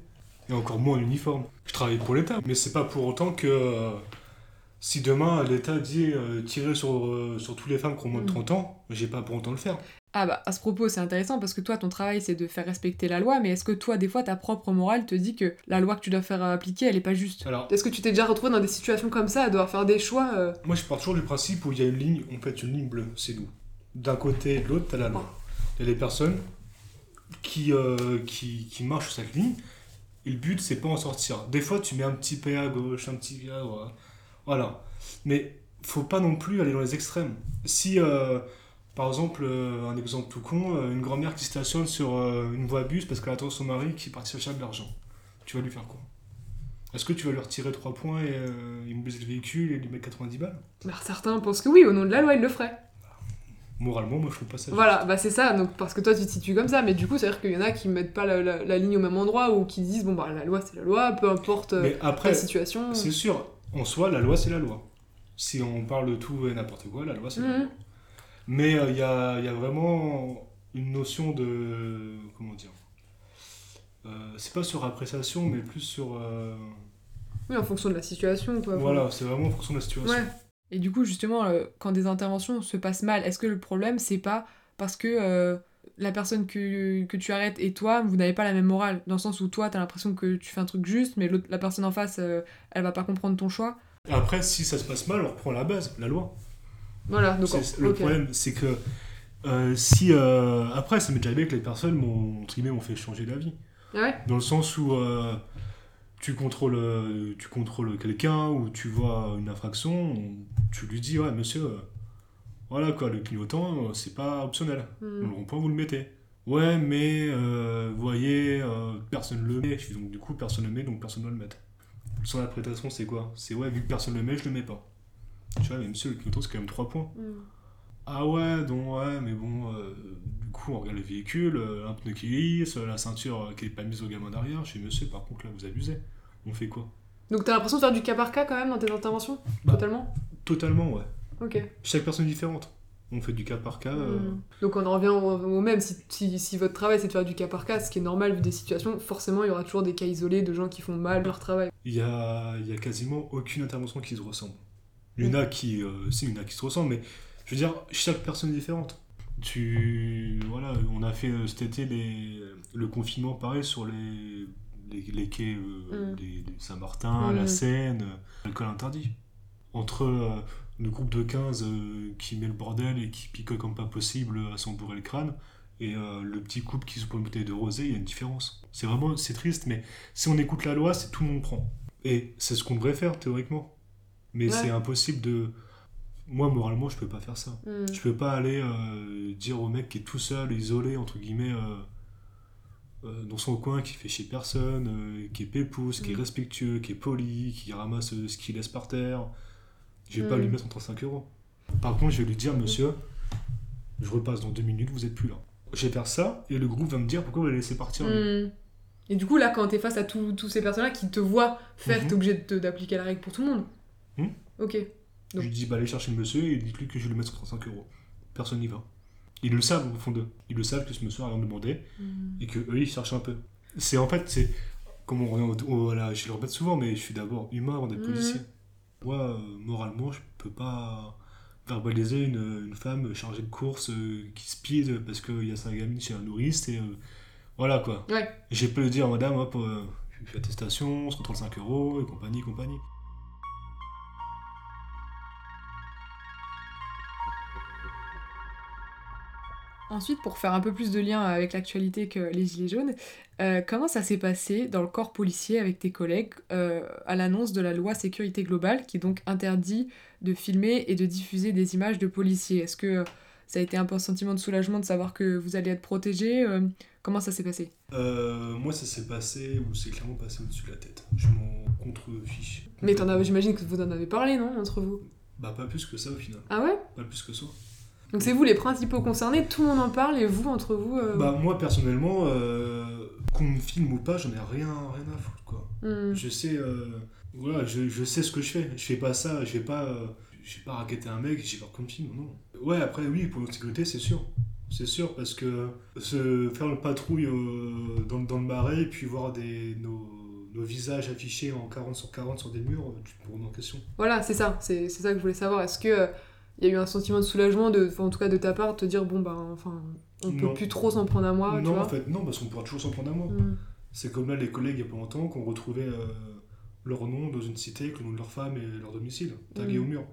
Et encore moins en uniforme. Je travaille pour l'État. Mais c'est pas pour autant que euh, si demain l'État dit euh, tirer sur, euh, sur toutes les femmes qui ont moins de Mm. 30 ans, j'ai pas pour autant le faire. Ah bah à ce propos c'est intéressant parce que toi ton travail c'est de faire respecter la loi mais est-ce que toi des fois ta propre morale te dit que la loi que tu dois faire appliquer elle est pas juste? Alors, Est-ce que tu t'es déjà retrouvé dans des situations comme ça à devoir faire des choix euh, moi je pars toujours du principe où il y a une ligne, on être une ligne bleue, c'est nous. D'un côté et de l'autre, t'as la loi. Il y a des personnes qui, euh, qui, qui marchent sur cette ligne, et le but c'est pas en sortir. Des fois tu mets un petit P à gauche, un petit P à droite, voilà. Mais faut pas non plus aller dans les extrêmes. Si, euh, par exemple, euh, un exemple tout con, euh, une grand-mère qui stationne sur une voie bus parce qu'elle attend son mari qui est parti chercher de l'argent, tu vas lui faire quoi? Est-ce que tu vas lui retirer 3 points et immobiliser le véhicule et lui mettre 90 balles? Bah, Certains pensent que oui, au nom de la loi ils le feraient. Moralement, moi je trouve pas ça. Voilà, bah c'est ça, donc parce que toi tu te situes comme ça, mais du coup c'est à dire qu'il y en a qui mettent pas la, la- la ligne au même endroit ou qui disent bon bah la loi c'est la loi, peu importe après, la situation. C'est sûr, en soi, la loi, c'est la loi. Si on parle de tout et n'importe quoi, la loi, c'est la Mhm. loi. Mais euh, il y, a, y a vraiment une notion de. Comment dire Euh, C'est pas sur appréciation, mais plus sur. euh, Oui, en fonction de la situation quoi. voilà, c'est vraiment en fonction de la situation. Ouais. Et du coup, justement, quand des interventions se passent mal, est-ce que le problème, c'est pas parce que la personne que, que tu arrêtes et toi, vous n'avez pas la même morale Dans le sens où toi, t'as l'impression que tu fais un truc juste, mais la personne en face, euh, elle va pas comprendre ton choix. Après, si ça se passe mal, on reprend la base, la loi. Voilà, donc Le problème, c'est que. euh, si euh, après ça m'est déjà arrivé que les personnes m'ont m'ont fait changer d'avis Ah ouais? Dans le sens où euh, tu contrôles, tu contrôles quelqu'un ou tu vois une infraction, tu lui dis, ouais, monsieur, voilà quoi, le clignotant, euh, c'est pas optionnel. Hmm. Le rond-point, vous le mettez. Ouais, mais euh, vous voyez, euh, personne le met. Je dis, donc du coup, personne le met, donc personne doit le mettre. Son interprétation, c'est quoi? C'est ouais, vu que personne le met, je le mets pas. Tu vois, mais monsieur, le clignotant, c'est quand même 3 points. Hmm. Ah ouais, donc ouais, mais bon, euh, du coup, on regarde le véhicule, un pneu qui glisse, la ceinture qui est pas mise au gamin derrière. Chez monsieur, par contre, là, vous abusez. On fait quoi? Donc t'as l'impression de faire du cas par cas quand même dans tes interventions? Bah. Totalement? Totalement, ouais. Ok. Chaque personne est différente. On fait du cas par cas. euh, Hmm. Donc on en revient au, au même, si, si, si votre travail c'est de faire du cas par cas, ce qui est normal vu des situations, forcément il y aura toujours des cas isolés de gens qui font mal leur travail. Il y a, il y a quasiment aucune intervention qui se ressemble. Il y en a qui, euh, si, il y en a qui se ressemblent, mais je veux dire, chaque personne est différente. Tu, voilà, on a fait euh, cet été les, le confinement pareil sur les, les, les quais euh, Mm. des, des Saint-Martin, la Seine, euh, l'alcool interdit. Entre le groupe de 15 euh, qui met le bordel et qui picole comme pas possible à s'en bourrer le crâne, et euh, le petit couple qui se prend une bouteille de rosé, il y a une différence. C'est vraiment, c'est triste, mais si on écoute la loi, c'est tout le monde prend. Et c'est ce qu'on devrait faire théoriquement. Mais Ouais. c'est impossible de. Moi, moralement, je peux pas faire ça. Hmm. Je peux pas aller euh, dire au mec qui est tout seul, isolé, entre guillemets, euh, euh, dans son coin, qui fait chier personne, euh, qui est pépouze, qui est Mm. respectueux, qui est poli, qui ramasse euh, ce qu'il laisse par terre. Je vais pas lui mettre 35 euros. Par contre, je vais lui dire, monsieur, je repasse dans deux minutes, vous êtes plus là. Je vais faire ça, et le groupe va me dire pourquoi vous l'avez laissé partir. Hmm. Et du coup, là, quand t'es face à tous ces personnes-là qui te voient faire, Mhm. t'es obligé d'appliquer la règle pour tout le monde. Hmm. Ok. Je lui dis, bah allez chercher le monsieur et dites-lui que je vais lui mettre 35 euros. Personne n'y va. Ils le savent au fond d'eux. Ils le savent que ce monsieur a rien demandé Hmm. et que eux ils cherchent un peu. C'est en fait, c'est comme on revient au, au- voilà, je le répète souvent, mais je suis d'abord humain avant d'être policier. Moi, euh, moralement, je peux pas verbaliser une, une femme chargée de course euh, qui speed parce qu'il y a sa gamine chez un nourrice et euh, voilà quoi. Ouais. J'ai pas le dire, madame, hop, je fais attestation, on se contrôle 5 euros et compagnie, compagnie. Ensuite, pour faire un peu plus de lien avec l'actualité que les Gilets jaunes, euh, comment ça s'est passé dans le corps policier avec tes collègues euh, à l'annonce de la loi sécurité globale qui donc interdit de filmer et de diffuser des images de policiers? Est-ce que euh, ça a été un peu un sentiment de soulagement de savoir que vous allez être protégés euh, Comment ça s'est passé? Moi, ça s'est passé, ou c'est clairement passé au-dessus de la tête. Je m'en contrefiche. Mais j'imagine que vous en avez parlé, non, entre vous? Bah, pas plus que ça au final. Ah ouais? Pas plus que ça. Donc c'est vous les principaux concernés, tout le monde en parle et vous, entre vous euh, Bah, moi, personnellement, euh, qu'on me filme ou pas, j'en ai rien, rien à foutre, quoi. hmm. Je sais, euh, voilà, je, je sais ce que je fais. Je fais pas ça, je vais pas, je vais pas raqueter un mec, j'ai peur qu'on me filme, non. Ouais, après, oui, pour notre sécurité, c'est sûr. C'est sûr, parce que se faire le patrouille dans, dans le marais et puis voir des, nos, nos visages affichés en 40 sur 40 sur des murs, tu te poses en question. Voilà, c'est ça, c'est c'est ça que je voulais savoir. Est-ce que il y a eu un sentiment de soulagement, de, en tout cas de ta part, de te dire bon ben, enfin, on peut Non. plus trop s'en prendre à moi, tu non, vois en fait, non, parce qu'on pourra toujours s'en prendre à moi. Hmm. C'est comme là les collègues il y a pas longtemps qui ont retrouvé euh, leur nom dans une cité avec le nom de leur femme et leur domicile, tagué Mm. au mur.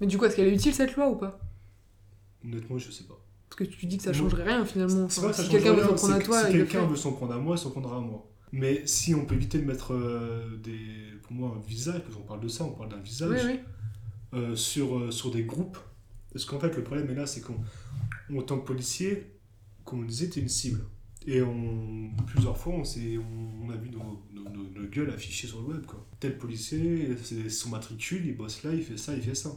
Mais du coup, est-ce qu'elle est utile cette loi ou pas? Honnêtement, je sais pas. Parce que tu dis que ça Non. changerait rien finalement. Enfin, si quelqu'un veut s'en prendre à toi, si quelqu'un veut s'en prendre à moi, s'en prendra à moi. Mais si on peut éviter de mettre euh, des, pour moi un visage, parce qu'on parle de ça, on parle d'un visage, Oui, oui. Euh, sur, euh, sur des groupes. Parce qu'en fait, le problème est là, c'est qu'en en tant que policier, comme on disait, t'es une cible. Et on, plusieurs fois, on, on, on a vu nos, nos, gueules affichées sur le web. Quoi. Tel policier, c'est son matricule, il bosse là, il fait ça, il fait ça.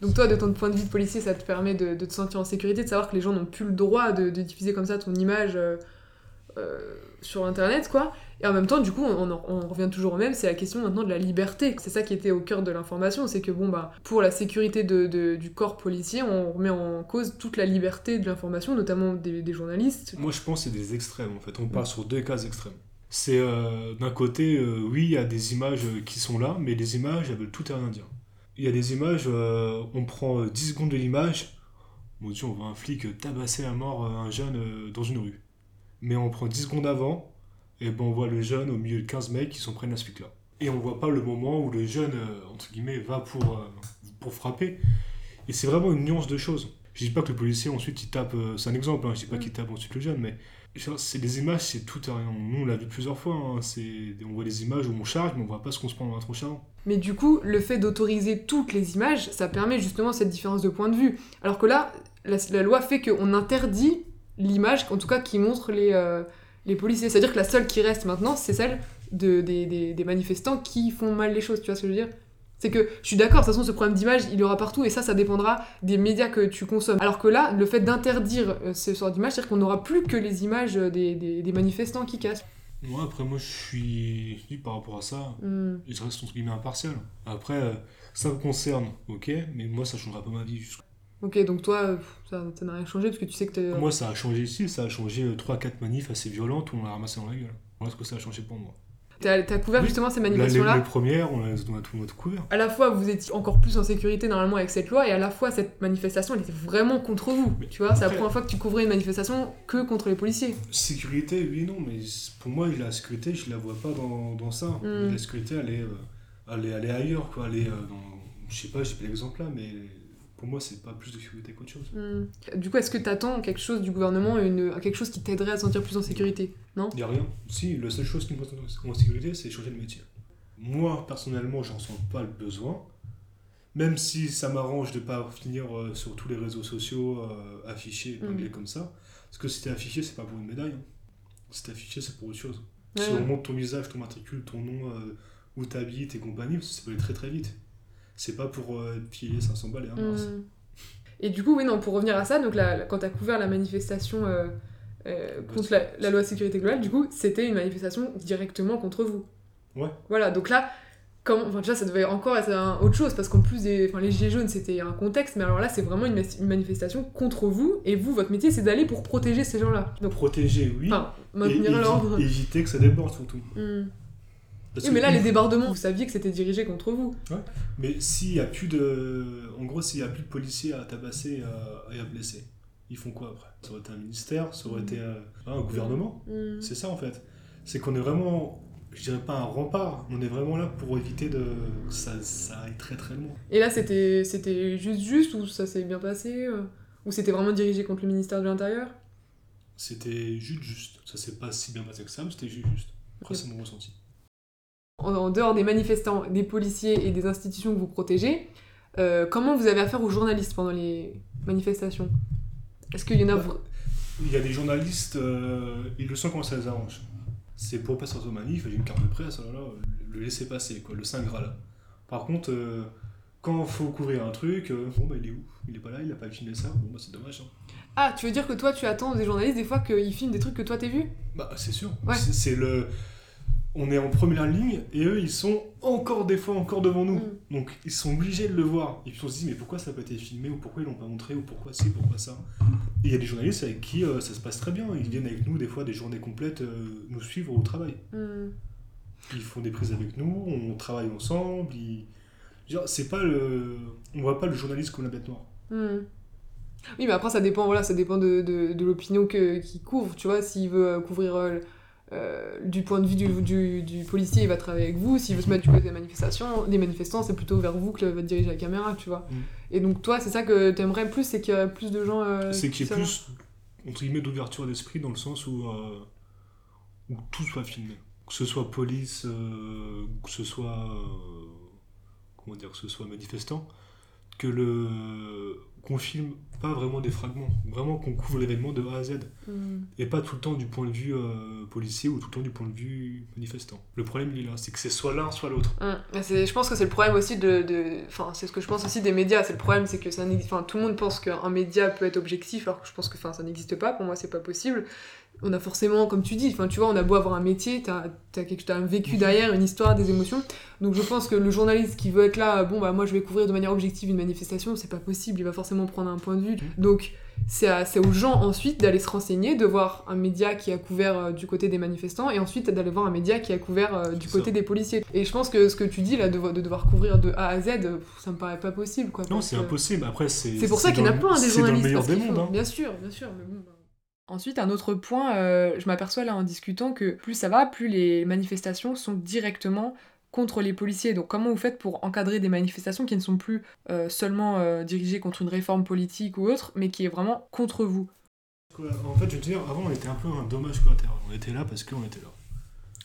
Donc toi, de ton point de vue de policier, ça te permet de, te sentir en sécurité, de savoir que les gens n'ont plus le droit de, de diffuser comme ça ton image euh, euh, sur Internet, quoi. Et en même temps, du coup, on, en- on revient toujours au même, c'est la question maintenant de la liberté. C'est ça qui était au cœur de l'information, c'est que bon, bah, pour la sécurité de, de- du corps policier, on remet en cause toute la liberté de l'information, notamment des, des journalistes. Moi, je pense que c'est des extrêmes, en fait. On parle sur deux cas extrêmes. C'est euh, d'un côté, euh, oui, il y a des images qui sont là, mais les images, elles veulent tout et rien dire. Il y a des images, euh, on prend euh, 10 secondes de l'image, mon Dieu, on voit un flic tabasser à mort un jeune euh, dans une rue. Mais on prend 10 secondes avant, et ben on voit le jeune au milieu de 15 mecs qui sont près de ce flic-là. Et on voit pas le moment où le jeune, euh, entre guillemets, va pour, euh, pour frapper. Et c'est vraiment une nuance de choses. Je dis pas que le policier ensuite il tape, euh, c'est un exemple, hein, je dis pas Mm. qu'il tape ensuite le jeune, mais c'est les images, c'est tout et rien. Nous, on l'a vu plusieurs fois. hein. On voit les images où on charge, mais on voit pas ce qu'on se prend dans un. Mais du coup, le fait d'autoriser toutes les images, ça permet justement cette différence de point de vue. Alors que là, la, la loi fait qu'on interdit l'image, en tout cas qui montre les, euh, les policiers. C'est-à-dire que la seule qui reste maintenant, c'est celle de, des, des- des manifestants qui font mal les choses, tu vois ce que je veux dire? C'est que je suis d'accord, de toute façon, ce problème d'image, il y aura partout, et ça, ça dépendra des médias que tu consommes. Alors que là, le fait d'interdire euh, ce genre d'image, c'est-à-dire qu'on n'aura plus que les images des, des- des manifestants qui cassent. Moi, après, moi, je suis. je dis par rapport à ça, Hmm. je reste entre guillemets impartial. Après, euh, ça me concerne, ok, mais moi, ça changera pas ma vie. jusqu'à- Ok, donc toi, euh, ça n'a rien changé, parce que tu sais que t'es... Moi, ça a changé ici, ça a changé 3-4 manifs assez violentes où on l'a ramassé dans la gueule. Voilà ce que ça a changé pour moi. T'as t'as couvert Oui. justement ces manifestations-là les premières, on a, on a tout, a tout couvert. à la fois vous étiez encore plus en sécurité normalement avec cette loi et à la fois cette manifestation elle était vraiment contre vous Mais tu vois c'est la première fois que tu couvrais une manifestation que contre les policiers Sécurité, oui non, mais pour moi, la sécurité, je la vois pas dans, dans ça. Mm. La sécurité, elle est, euh, elle est, elle est ailleurs, quoi. Elle est euh, dans. Je sais pas, j'ai pas l'exemple là, mais pour moi, c'est pas plus de sécurité qu'autre chose. Hmm. du coup est-ce que t'attends quelque chose du gouvernement une, quelque chose qui t'aiderait à te sentir plus en sécurité non? Il a rien. Si, la seule chose qui me concerne en sécurité, c'est changer de métier. Moi, personnellement, j'en sens pas le besoin. Même si ça m'arrange de pas finir euh, sur tous les réseaux sociaux euh, affichés, épinglés Mm. comme ça. Parce que si t'es affiché, c'est pas pour une médaille. hein. Si t'es affiché, c'est pour autre chose. Si on montre ton visage, ton matricule, ton nom, euh, où t'habites et compagnie, ça peut aller très très vite. C'est pas pour euh, filer 500 balles et un mars. Et du coup oui non pour revenir à ça donc la- la- quand t'as couvert la manifestation euh, euh, contre la, la loi de sécurité globale du coup c'était une manifestation directement contre vous Ouais. voilà donc là comment enfin déjà ça devait encore être un- autre chose parce qu'en plus des les gilets jaunes c'était un contexte mais alors là c'est vraiment une, manifestation contre vous et vous votre métier c'est d'aller pour protéger ces gens-là donc Protéger, oui. enfin maintenir l'ordre éviter que ça déborde surtout. Hmm. Parce Oui, mais là les débordements vous saviez que c'était dirigé contre vous Mais s'il y a plus de. En gros, s'il y a plus de policiers à tabasser et à, et à blesser, ils font quoi après? Ça aurait été un ministère, ça aurait été euh, un gouvernement. Hmm. C'est ça en fait. C'est qu'on est vraiment. Je dirais pas un rempart, on est vraiment là pour éviter de, que ça, ça aille très très loin. Et là, c'était c'était juste juste ou ça s'est bien passé euh, Ou c'était vraiment dirigé contre le ministère de l'Intérieur? C'était juste juste. Ça s'est pas si bien passé que ça, mais c'était juste juste. Après, c'est mon ressenti. En, en dehors des manifestants, des policiers et des institutions que vous protégez, euh, comment vous avez affaire aux journalistes pendant les manifestations? Est-ce qu'il y en a... Bah, Il y a des journalistes, euh, ils le sentent quand ça les arrange. C'est pour pas sortir aux manifs, j'ai une carte de presse, oh là là, le laisser passer, quoi, le Saint Graal. Par contre, euh, quand faut couvrir un truc, euh, bon bah il est où? Il est pas là, il a pas filmé ça, bon bah c'est dommage. hein. Ah, tu veux dire que toi, tu attends des journalistes des fois qu'ils filment des trucs que toi t'es vu Bah c'est sûr, Ouais. c'est le... On est en première ligne et eux ils sont encore des fois encore devant nous. Mm. Donc ils sont obligés de le voir. Et puis on se dit mais pourquoi ça n'a pas été filmé ou pourquoi ils l'ont pas montré ou pourquoi ci, pourquoi ça? Et il y a des journalistes avec qui euh, ça se passe très bien. Ils viennent avec nous des fois des journées complètes euh, nous suivre au travail. Hmm. Ils font des prises avec nous, on travaille ensemble. Ils... C'est pas le... On voit pas le journaliste comme la bête noire. Hmm. Oui, mais après, ça dépend, voilà, ça dépend de, de, de l'opinion que- qu'il couvre. Tu vois, s'il veut couvrir euh, euh, du point de vue du, du, du policier, il va travailler avec vous. S'il veut se mettre du côté des manifestations, des manifestants, c'est plutôt vers vous que va diriger la caméra, tu vois. Mm. Et donc, toi, c'est ça que t'aimerais plus, c'est qu'il y a plus de gens. euh, C'est qui qu'il y ait plus, entre guillemets, d'ouverture d'esprit dans le sens où, euh, où tout soit filmé. Que ce soit police, que ce soit. comment dire, que ce soit manifestant. Que le. qu'on filme pas vraiment des fragments. Vraiment qu'on couvre l'événement de A à Z. Hmm. Et pas tout le temps du point de vue euh, policier ou tout le temps du point de vue manifestant. Le problème, il est là. C'est que c'est soit l'un, soit l'autre. Je pense que c'est le problème aussi de. de- Enfin, c'est ce que je pense aussi des médias. C'est le problème, c'est que ça n'existe- enfin, tout le monde pense qu'un média peut être objectif, alors que je pense que ça n'existe pas. Pour moi, c'est pas possible. On a forcément, comme tu dis, enfin, tu vois, on a beau avoir un métier, t'as as, un vécu derrière, une histoire, des émotions. Donc je pense que le journaliste qui veut être là, bon, bah moi je vais couvrir de manière objective une manifestation, c'est pas possible. Il va forcément prendre un point de vue. Donc c'est c'est aux gens ensuite d'aller se renseigner, de voir un média qui a couvert euh, du côté des manifestants et ensuite d'aller voir un média qui a couvert euh, du C'est côté ça. des policiers. Et je pense que ce que tu dis là, de, de devoir couvrir de A à Z, euh, ça me paraît pas possible quoi. Non, c'est impossible. Après, c'est. C'est pour ça qu'il y en a le- plein des C'est dans le journalistes. meilleur des mondes. faut- hein. Bien sûr, bien sûr, mais bon. bah. Ensuite, un autre point, euh, je m'aperçois là en discutant que plus ça va, plus les manifestations sont directement contre les policiers. Donc comment vous faites pour encadrer des manifestations qui ne sont plus euh, seulement euh, dirigées contre une réforme politique ou autre, mais qui est vraiment contre vous? En fait, je veux dire, avant, on était un peu un dommage collatéral. On était là parce qu'on était là.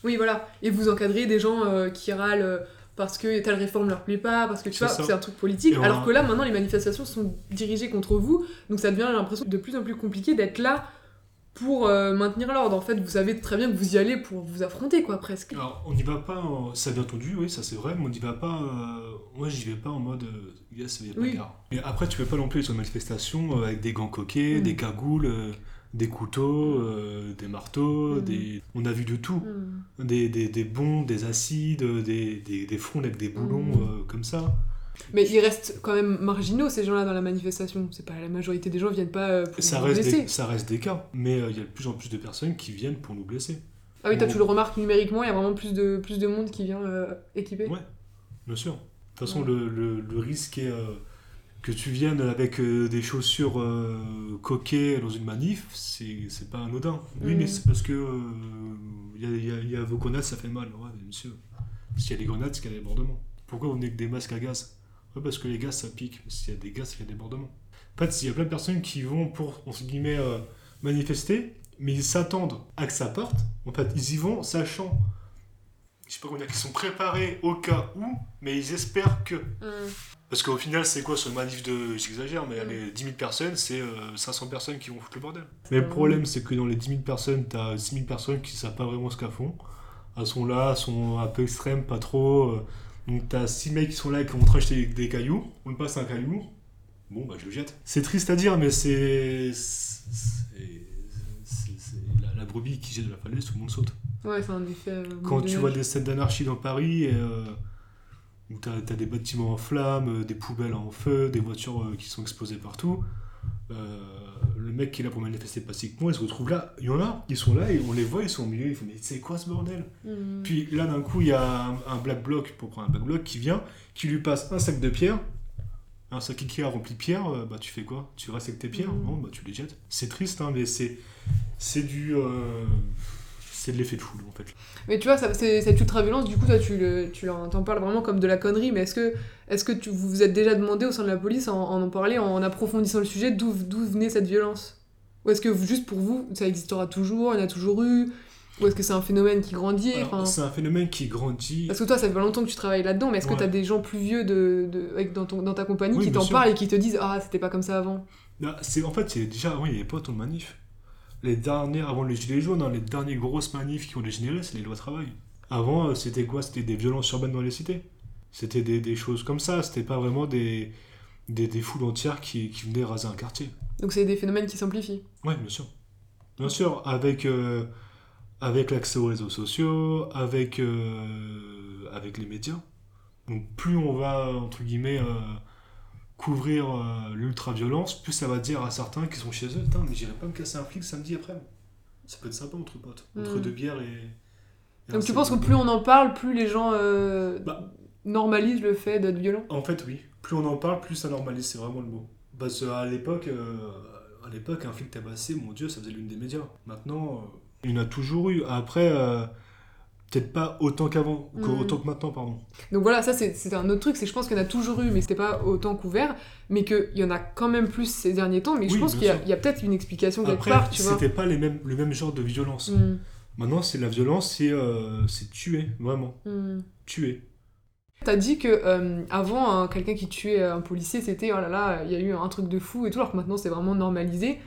Oui, voilà. Et vous encadrez des gens qui râlent parce que telle réforme leur plaît pas, parce que tu vois, c'est un truc politique. Alors a- que là, maintenant, les manifestations sont dirigées contre vous. Donc ça devient, l'impression, de plus en plus compliqué d'être là pour euh, maintenir l'ordre. En fait, vous savez très bien que vous y allez pour vous affronter, quoi, presque. Alors, on n'y va pas, en- ça bien entendu, oui, ça c'est vrai, mais on n'y va pas. euh, Moi, j'y vais pas en mode euh, yes, il y a pas Oui. de gare. Et après, tu peux pas non plus sur une manifestation avec des gants coquets, Mm. des cagoules, des couteaux, euh, des marteaux, Mm. des... on a vu de tout. Des, des, des bombes, des acides, des, des, des frondes avec des boulons Mm. comme ça. Mais ils restent quand même marginaux, ces gens-là, dans la manifestation. C'est pas la majorité des gens viennent pas euh, pour Ça reste, blesser. des, ça reste des cas, mais euh, il y a de plus en plus de personnes qui viennent pour nous blesser. Ah oui, toi, tu le remarques numériquement, il y a vraiment plus de, plus de monde qui vient euh, équiper. Ouais. Bien sûr. De toute façon, Ouais. le, le, le risque est euh, que tu viennes avec des chaussures coquées dans une manif, c'est pas anodin. Oui, Mhm. mais c'est parce que il y, a, y a- y a vos grenades, ça fait mal. Ouais, mais monsieur. S'il y a des grenades, c'est qu'il y a des débordements. Pourquoi vous venez avec des masques à gaz? Ouais, parce que les gaz, ça pique. S'il y a des gaz, c'est qu'il y a des débordements. En fait, il y a plein de personnes qui vont pour, entre guillemets, euh, manifester, mais ils s'attendent à que ça parte. En fait, ils y vont sachant je sais pas comment dire, qu'ils sont préparés au cas où, mais ils espèrent que. Hmm. Parce qu'au final, c'est quoi ce manif de. J'exagère, mais Mm. les 10 000 personnes, c'est euh, 500 personnes qui vont foutre le bordel. Mais le problème, c'est que dans les 10 000 personnes, t'as 6 000 personnes qui savent pas vraiment ce qu'elles font. Elles sont là, elles sont un peu extrêmes, pas trop. euh, Donc t'as 6 mecs qui sont là et qui vont tracher des, des cailloux. On me passe un caillou. Bon, bah je le jette. C'est triste à dire, mais c'est. La, la brebis qui jette de la falaise, tout le monde saute. Ouais, c'est un effet. euh, Quand tu vois des scènes d'anarchie dans Paris, euh, où t'as as des bâtiments en flammes, euh, des poubelles en feu, des voitures euh, qui sont explosées partout, le mec qui est là pour manifester pacifiquement, il se retrouve là. Il y en a, ils sont là et on les voit, ils sont au milieu, ils font Mais c'est quoi ce bordel? Hmm. Puis là, d'un coup, il y a un, un black bloc, pour prendre un black bloc, qui vient, qui lui passe un sac de pierres. Un sac Ikea rempli de pierres, euh, bah tu fais quoi? Tu restes avec tes pierres? Non, bah tu les jettes. C'est triste, hein, mais c'est c'est du euh, c'est de l'effet de foule en fait. Mais tu vois, ça, c'est- cette ultra-violence, du coup, toi, tu, le, tu en parles vraiment comme de la connerie, mais est-ce que, est-ce que tu, vous vous êtes déjà demandé au sein de la police, en en, en parler, en approfondissant le sujet, d'où, d'où venait cette violence? Ou est-ce que, juste pour vous, ça existera toujours, il y en a toujours eu? Ou est-ce que c'est un phénomène qui grandit C'est un phénomène qui grandit. Parce que toi, ça fait pas longtemps que tu travailles là-dedans, mais est-ce que Ouais. t'as des gens plus vieux de, de, avec- dans, ton, dans ta compagnie Oui, qui t'en parlent et qui te disent Ah, c'était pas comme ça avant? C'est en fait c'est déjà avant il n'y avait pas autant de manifs. Les dernières avant les gilets jaunes, hein, les dernières grosses manifs qui ont dégénéré, c'est les lois travail. Avant euh, c'était quoi? C'était des violences urbaines dans les cités. C'était des, des choses comme ça. C'était pas vraiment des des, des foules entières qui, qui venaient raser un quartier. Donc c'est des phénomènes qui s'amplifient. Oui, bien sûr. Bien sûr, avec, euh, avec l'accès aux réseaux sociaux, avec, euh, avec les médias. Donc plus on va, entre guillemets, couvrir euh, l'ultra-violence, plus ça va dire à certains qui sont chez eux, Putain, mais j'irai pas me casser un flic samedi après. Ça peut être sympa entre potes, entre Mm. deux bières et... Donc tu penses que plus on en parle, plus les gens euh, Bah. normalisent le fait d'être violent En fait, oui. Plus on en parle, plus ça normalise, c'est vraiment le mot. Parce qu'à l'époque, euh, à l'époque, un flic tabassé, mon dieu, ça faisait l'une des médias. Maintenant, il y en a toujours eu. Après, peut-être pas autant qu'avant, Mhm. autant que maintenant, pardon. Donc voilà, ça c'est un autre truc, c'est que je pense qu'il y en a toujours eu, mais c'était pas autant couvert, mais qu'il y en a quand même plus ces derniers temps, mais je pense qu'il y a, peut-être une explication quelque Après, part, tu vois. c'était pas les mêmes, le même genre de violence. Hmm, Maintenant, c'est la violence, c'est euh, tuer, vraiment. hmm. Tuer. T'as dit que euh, avant, hein, quelqu'un qui tuait un policier, c'était oh là là, il y a eu un truc de fou et tout, alors que maintenant c'est vraiment normalisé.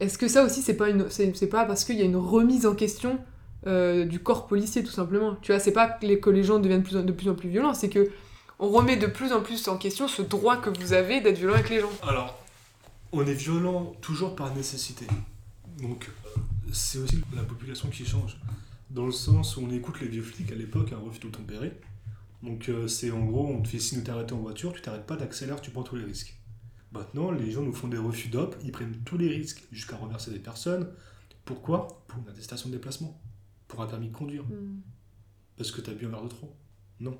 Est-ce que ça aussi, c'est pas, une, c'est pas parce qu'il y a une remise en question euh, du corps policier, tout simplement Tu vois, c'est pas que les, que gens deviennent plus de plus en plus violents, c'est que on remet de plus en plus en question ce droit que vous avez d'être violent avec les gens. Alors, on est violent toujours par nécessité. Donc, c'est aussi la population qui change. Dans le sens où on écoute les vieux flics à l'époque, un refus tout tempéré. Donc, euh, c'est en gros, on te fait signe de t'arrêter en voiture, tu t'arrêtes pas, t'accélères, tu prends tous les risques. Maintenant, les gens nous font des refus d'op, ils prennent tous les risques jusqu'à renverser des personnes. Pourquoi? Pour une attestation de déplacement. Pour un permis de conduire. Parce que t'as bu un verre de trop. Non.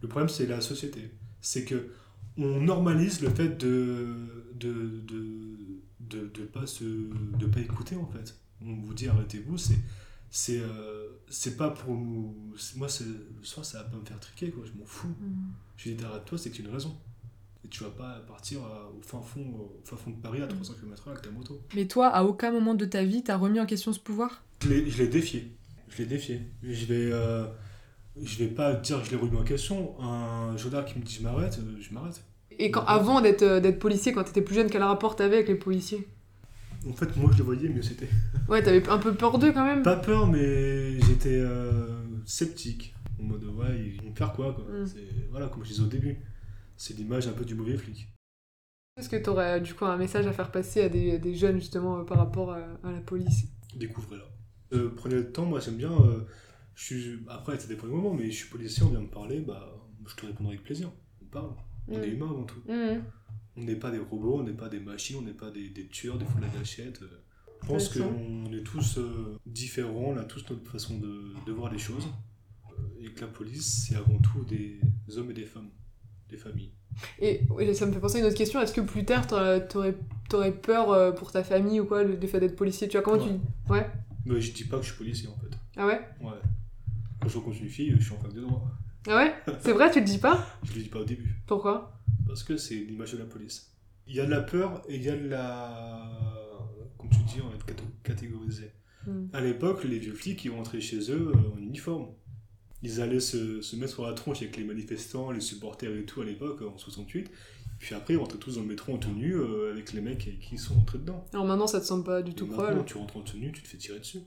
Le problème, c'est la société. C'est que on normalise le fait de de, de, de, de pas se de pas écouter en fait. On vous dit arrêtez-vous, c'est c'est euh, c'est pas pour nous moi c'est le soir ça va pas me faire triquer quoi, je m'en fous. Je dis arrête-toi, c'est que tu as une raison. Et tu vas pas partir à- au, fin fond, au fin fond de Paris à 300 km/h avec ta moto. Mais toi, à aucun moment de ta vie, t'as remis en question ce pouvoir? Je l'ai défié. Je l'ai défié. Je vais, euh, je vais pas dire que je l'ai remis en question. Un gendarme qui me dit je m'arrête, euh, je m'arrête. Et quand, avant d'être euh, d'être policier, quand t'étais plus jeune, quel rapport t'avais avec les policiers? En fait, moi je le voyais, mieux c'était. Ouais, t'avais un peu peur d'eux quand même Pas peur, mais j'étais euh, sceptique. En mode, ouais, ils vont faire quoi, quoi. Mm. C'est- Voilà, comme je disais au début. C'est l'image un peu du mauvais flic. Est-ce que t'aurais du coup un message à faire passer à des, des jeunes justement euh, par rapport à, à la police? Découvrez-la. Euh, prenez le temps, moi j'aime bien. euh, je suis... Après, ça dépend du moment, mais je suis policier, on vient me parler, bah, je te répondrai avec plaisir. On parle. On Mm. est humain avant tout. Mhm. On n'est pas des robots, on n'est pas des machines, on n'est pas des, des tueurs, des fous de la gâchette. euh. Je pense Intéressant. qu'on est tous euh, différents, on a tous notre façon de, de voir les choses. Euh, Et que la police, c'est avant tout des hommes et des femmes, des familles. Et ça me fait penser à une autre question. Est-ce que plus tard, t'aurais- t'aurais t'aurais peur euh, pour ta famille ou quoi, le, le fait d'être policier Tu vois, comment Ouais. tu... Ouais Mais je dis pas que je suis policier en fait. Ah ouais? Ouais. Quand je rencontre une fille, je suis en fac de droit. Ah ouais? C'est vrai, tu le dis pas? Je le dis pas au début. Pourquoi? Parce que c'est l'image de la police. Il y a de la peur et il y a de la. Comme tu dis, on va être cato- catégorisé. Mm. À l'époque, les vieux flics, ils rentraient chez eux euh, en uniforme. Ils allaient se, se mettre sur la tronche avec les manifestants, les supporters et tout à l'époque, en 68. Puis après, ils rentraient tous dans le métro en tenue euh, avec les mecs avec qui ils sont rentrés dedans. Alors maintenant, ça te semble pas du tout maintenant, probable. tu rentres en tenue, tu te fais tirer dessus.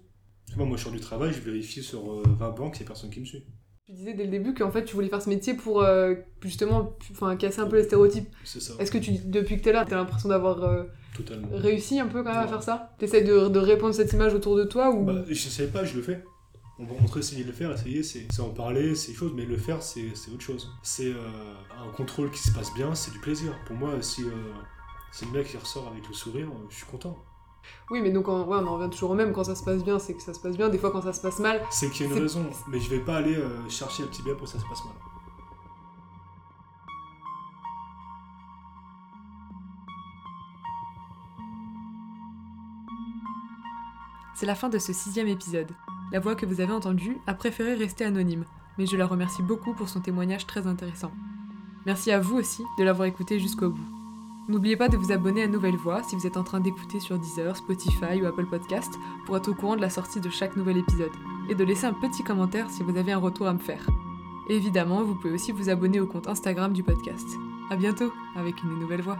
Moi, moi, je sors du travail, je vérifie sur euh, 20 banques, il n'y a personne qui me suit. Tu disais dès le début qu'en fait, tu voulais faire ce métier pour euh, justement enfin, casser un peu les stéréotypes. C'est ça, Est-ce que tu, depuis que t'es là, t'as l'impression d'avoir euh, totalement. réussi un peu quand même à faire ça? T'essayes de, de répondre cette image autour de toi ou... Bah, je sais pas, je le fais. On va entre essayer de le faire, essayer, c'est en parler, c'est chose, mais le faire, c'est autre chose. C'est euh, un contrôle qui se passe bien, c'est du plaisir. Pour moi, si, euh, si le mec il ressort avec le sourire, euh, je suis content. Oui, mais donc en- ouais, on en revient toujours au même. Quand ça se passe bien, c'est que ça se passe bien. Des fois, quand ça se passe mal, C'est qu'il y a une raison, mais je vais pas aller euh, chercher un petit bien pour que ça se passe mal. C'est la fin de ce sixième épisode. La voix que vous avez entendue a préféré rester anonyme, mais je la remercie beaucoup pour son témoignage très intéressant. Merci à vous aussi de l'avoir écouté jusqu'au bout. N'oubliez pas de vous abonner à Nouvelle Voix si vous êtes en train d'écouter sur Deezer, Spotify ou Apple Podcast pour être au courant de la sortie de chaque nouvel épisode, et de laisser un petit commentaire si vous avez un retour à me faire. Évidemment, vous pouvez aussi vous abonner au compte Instagram du podcast. À bientôt avec une nouvelle voix.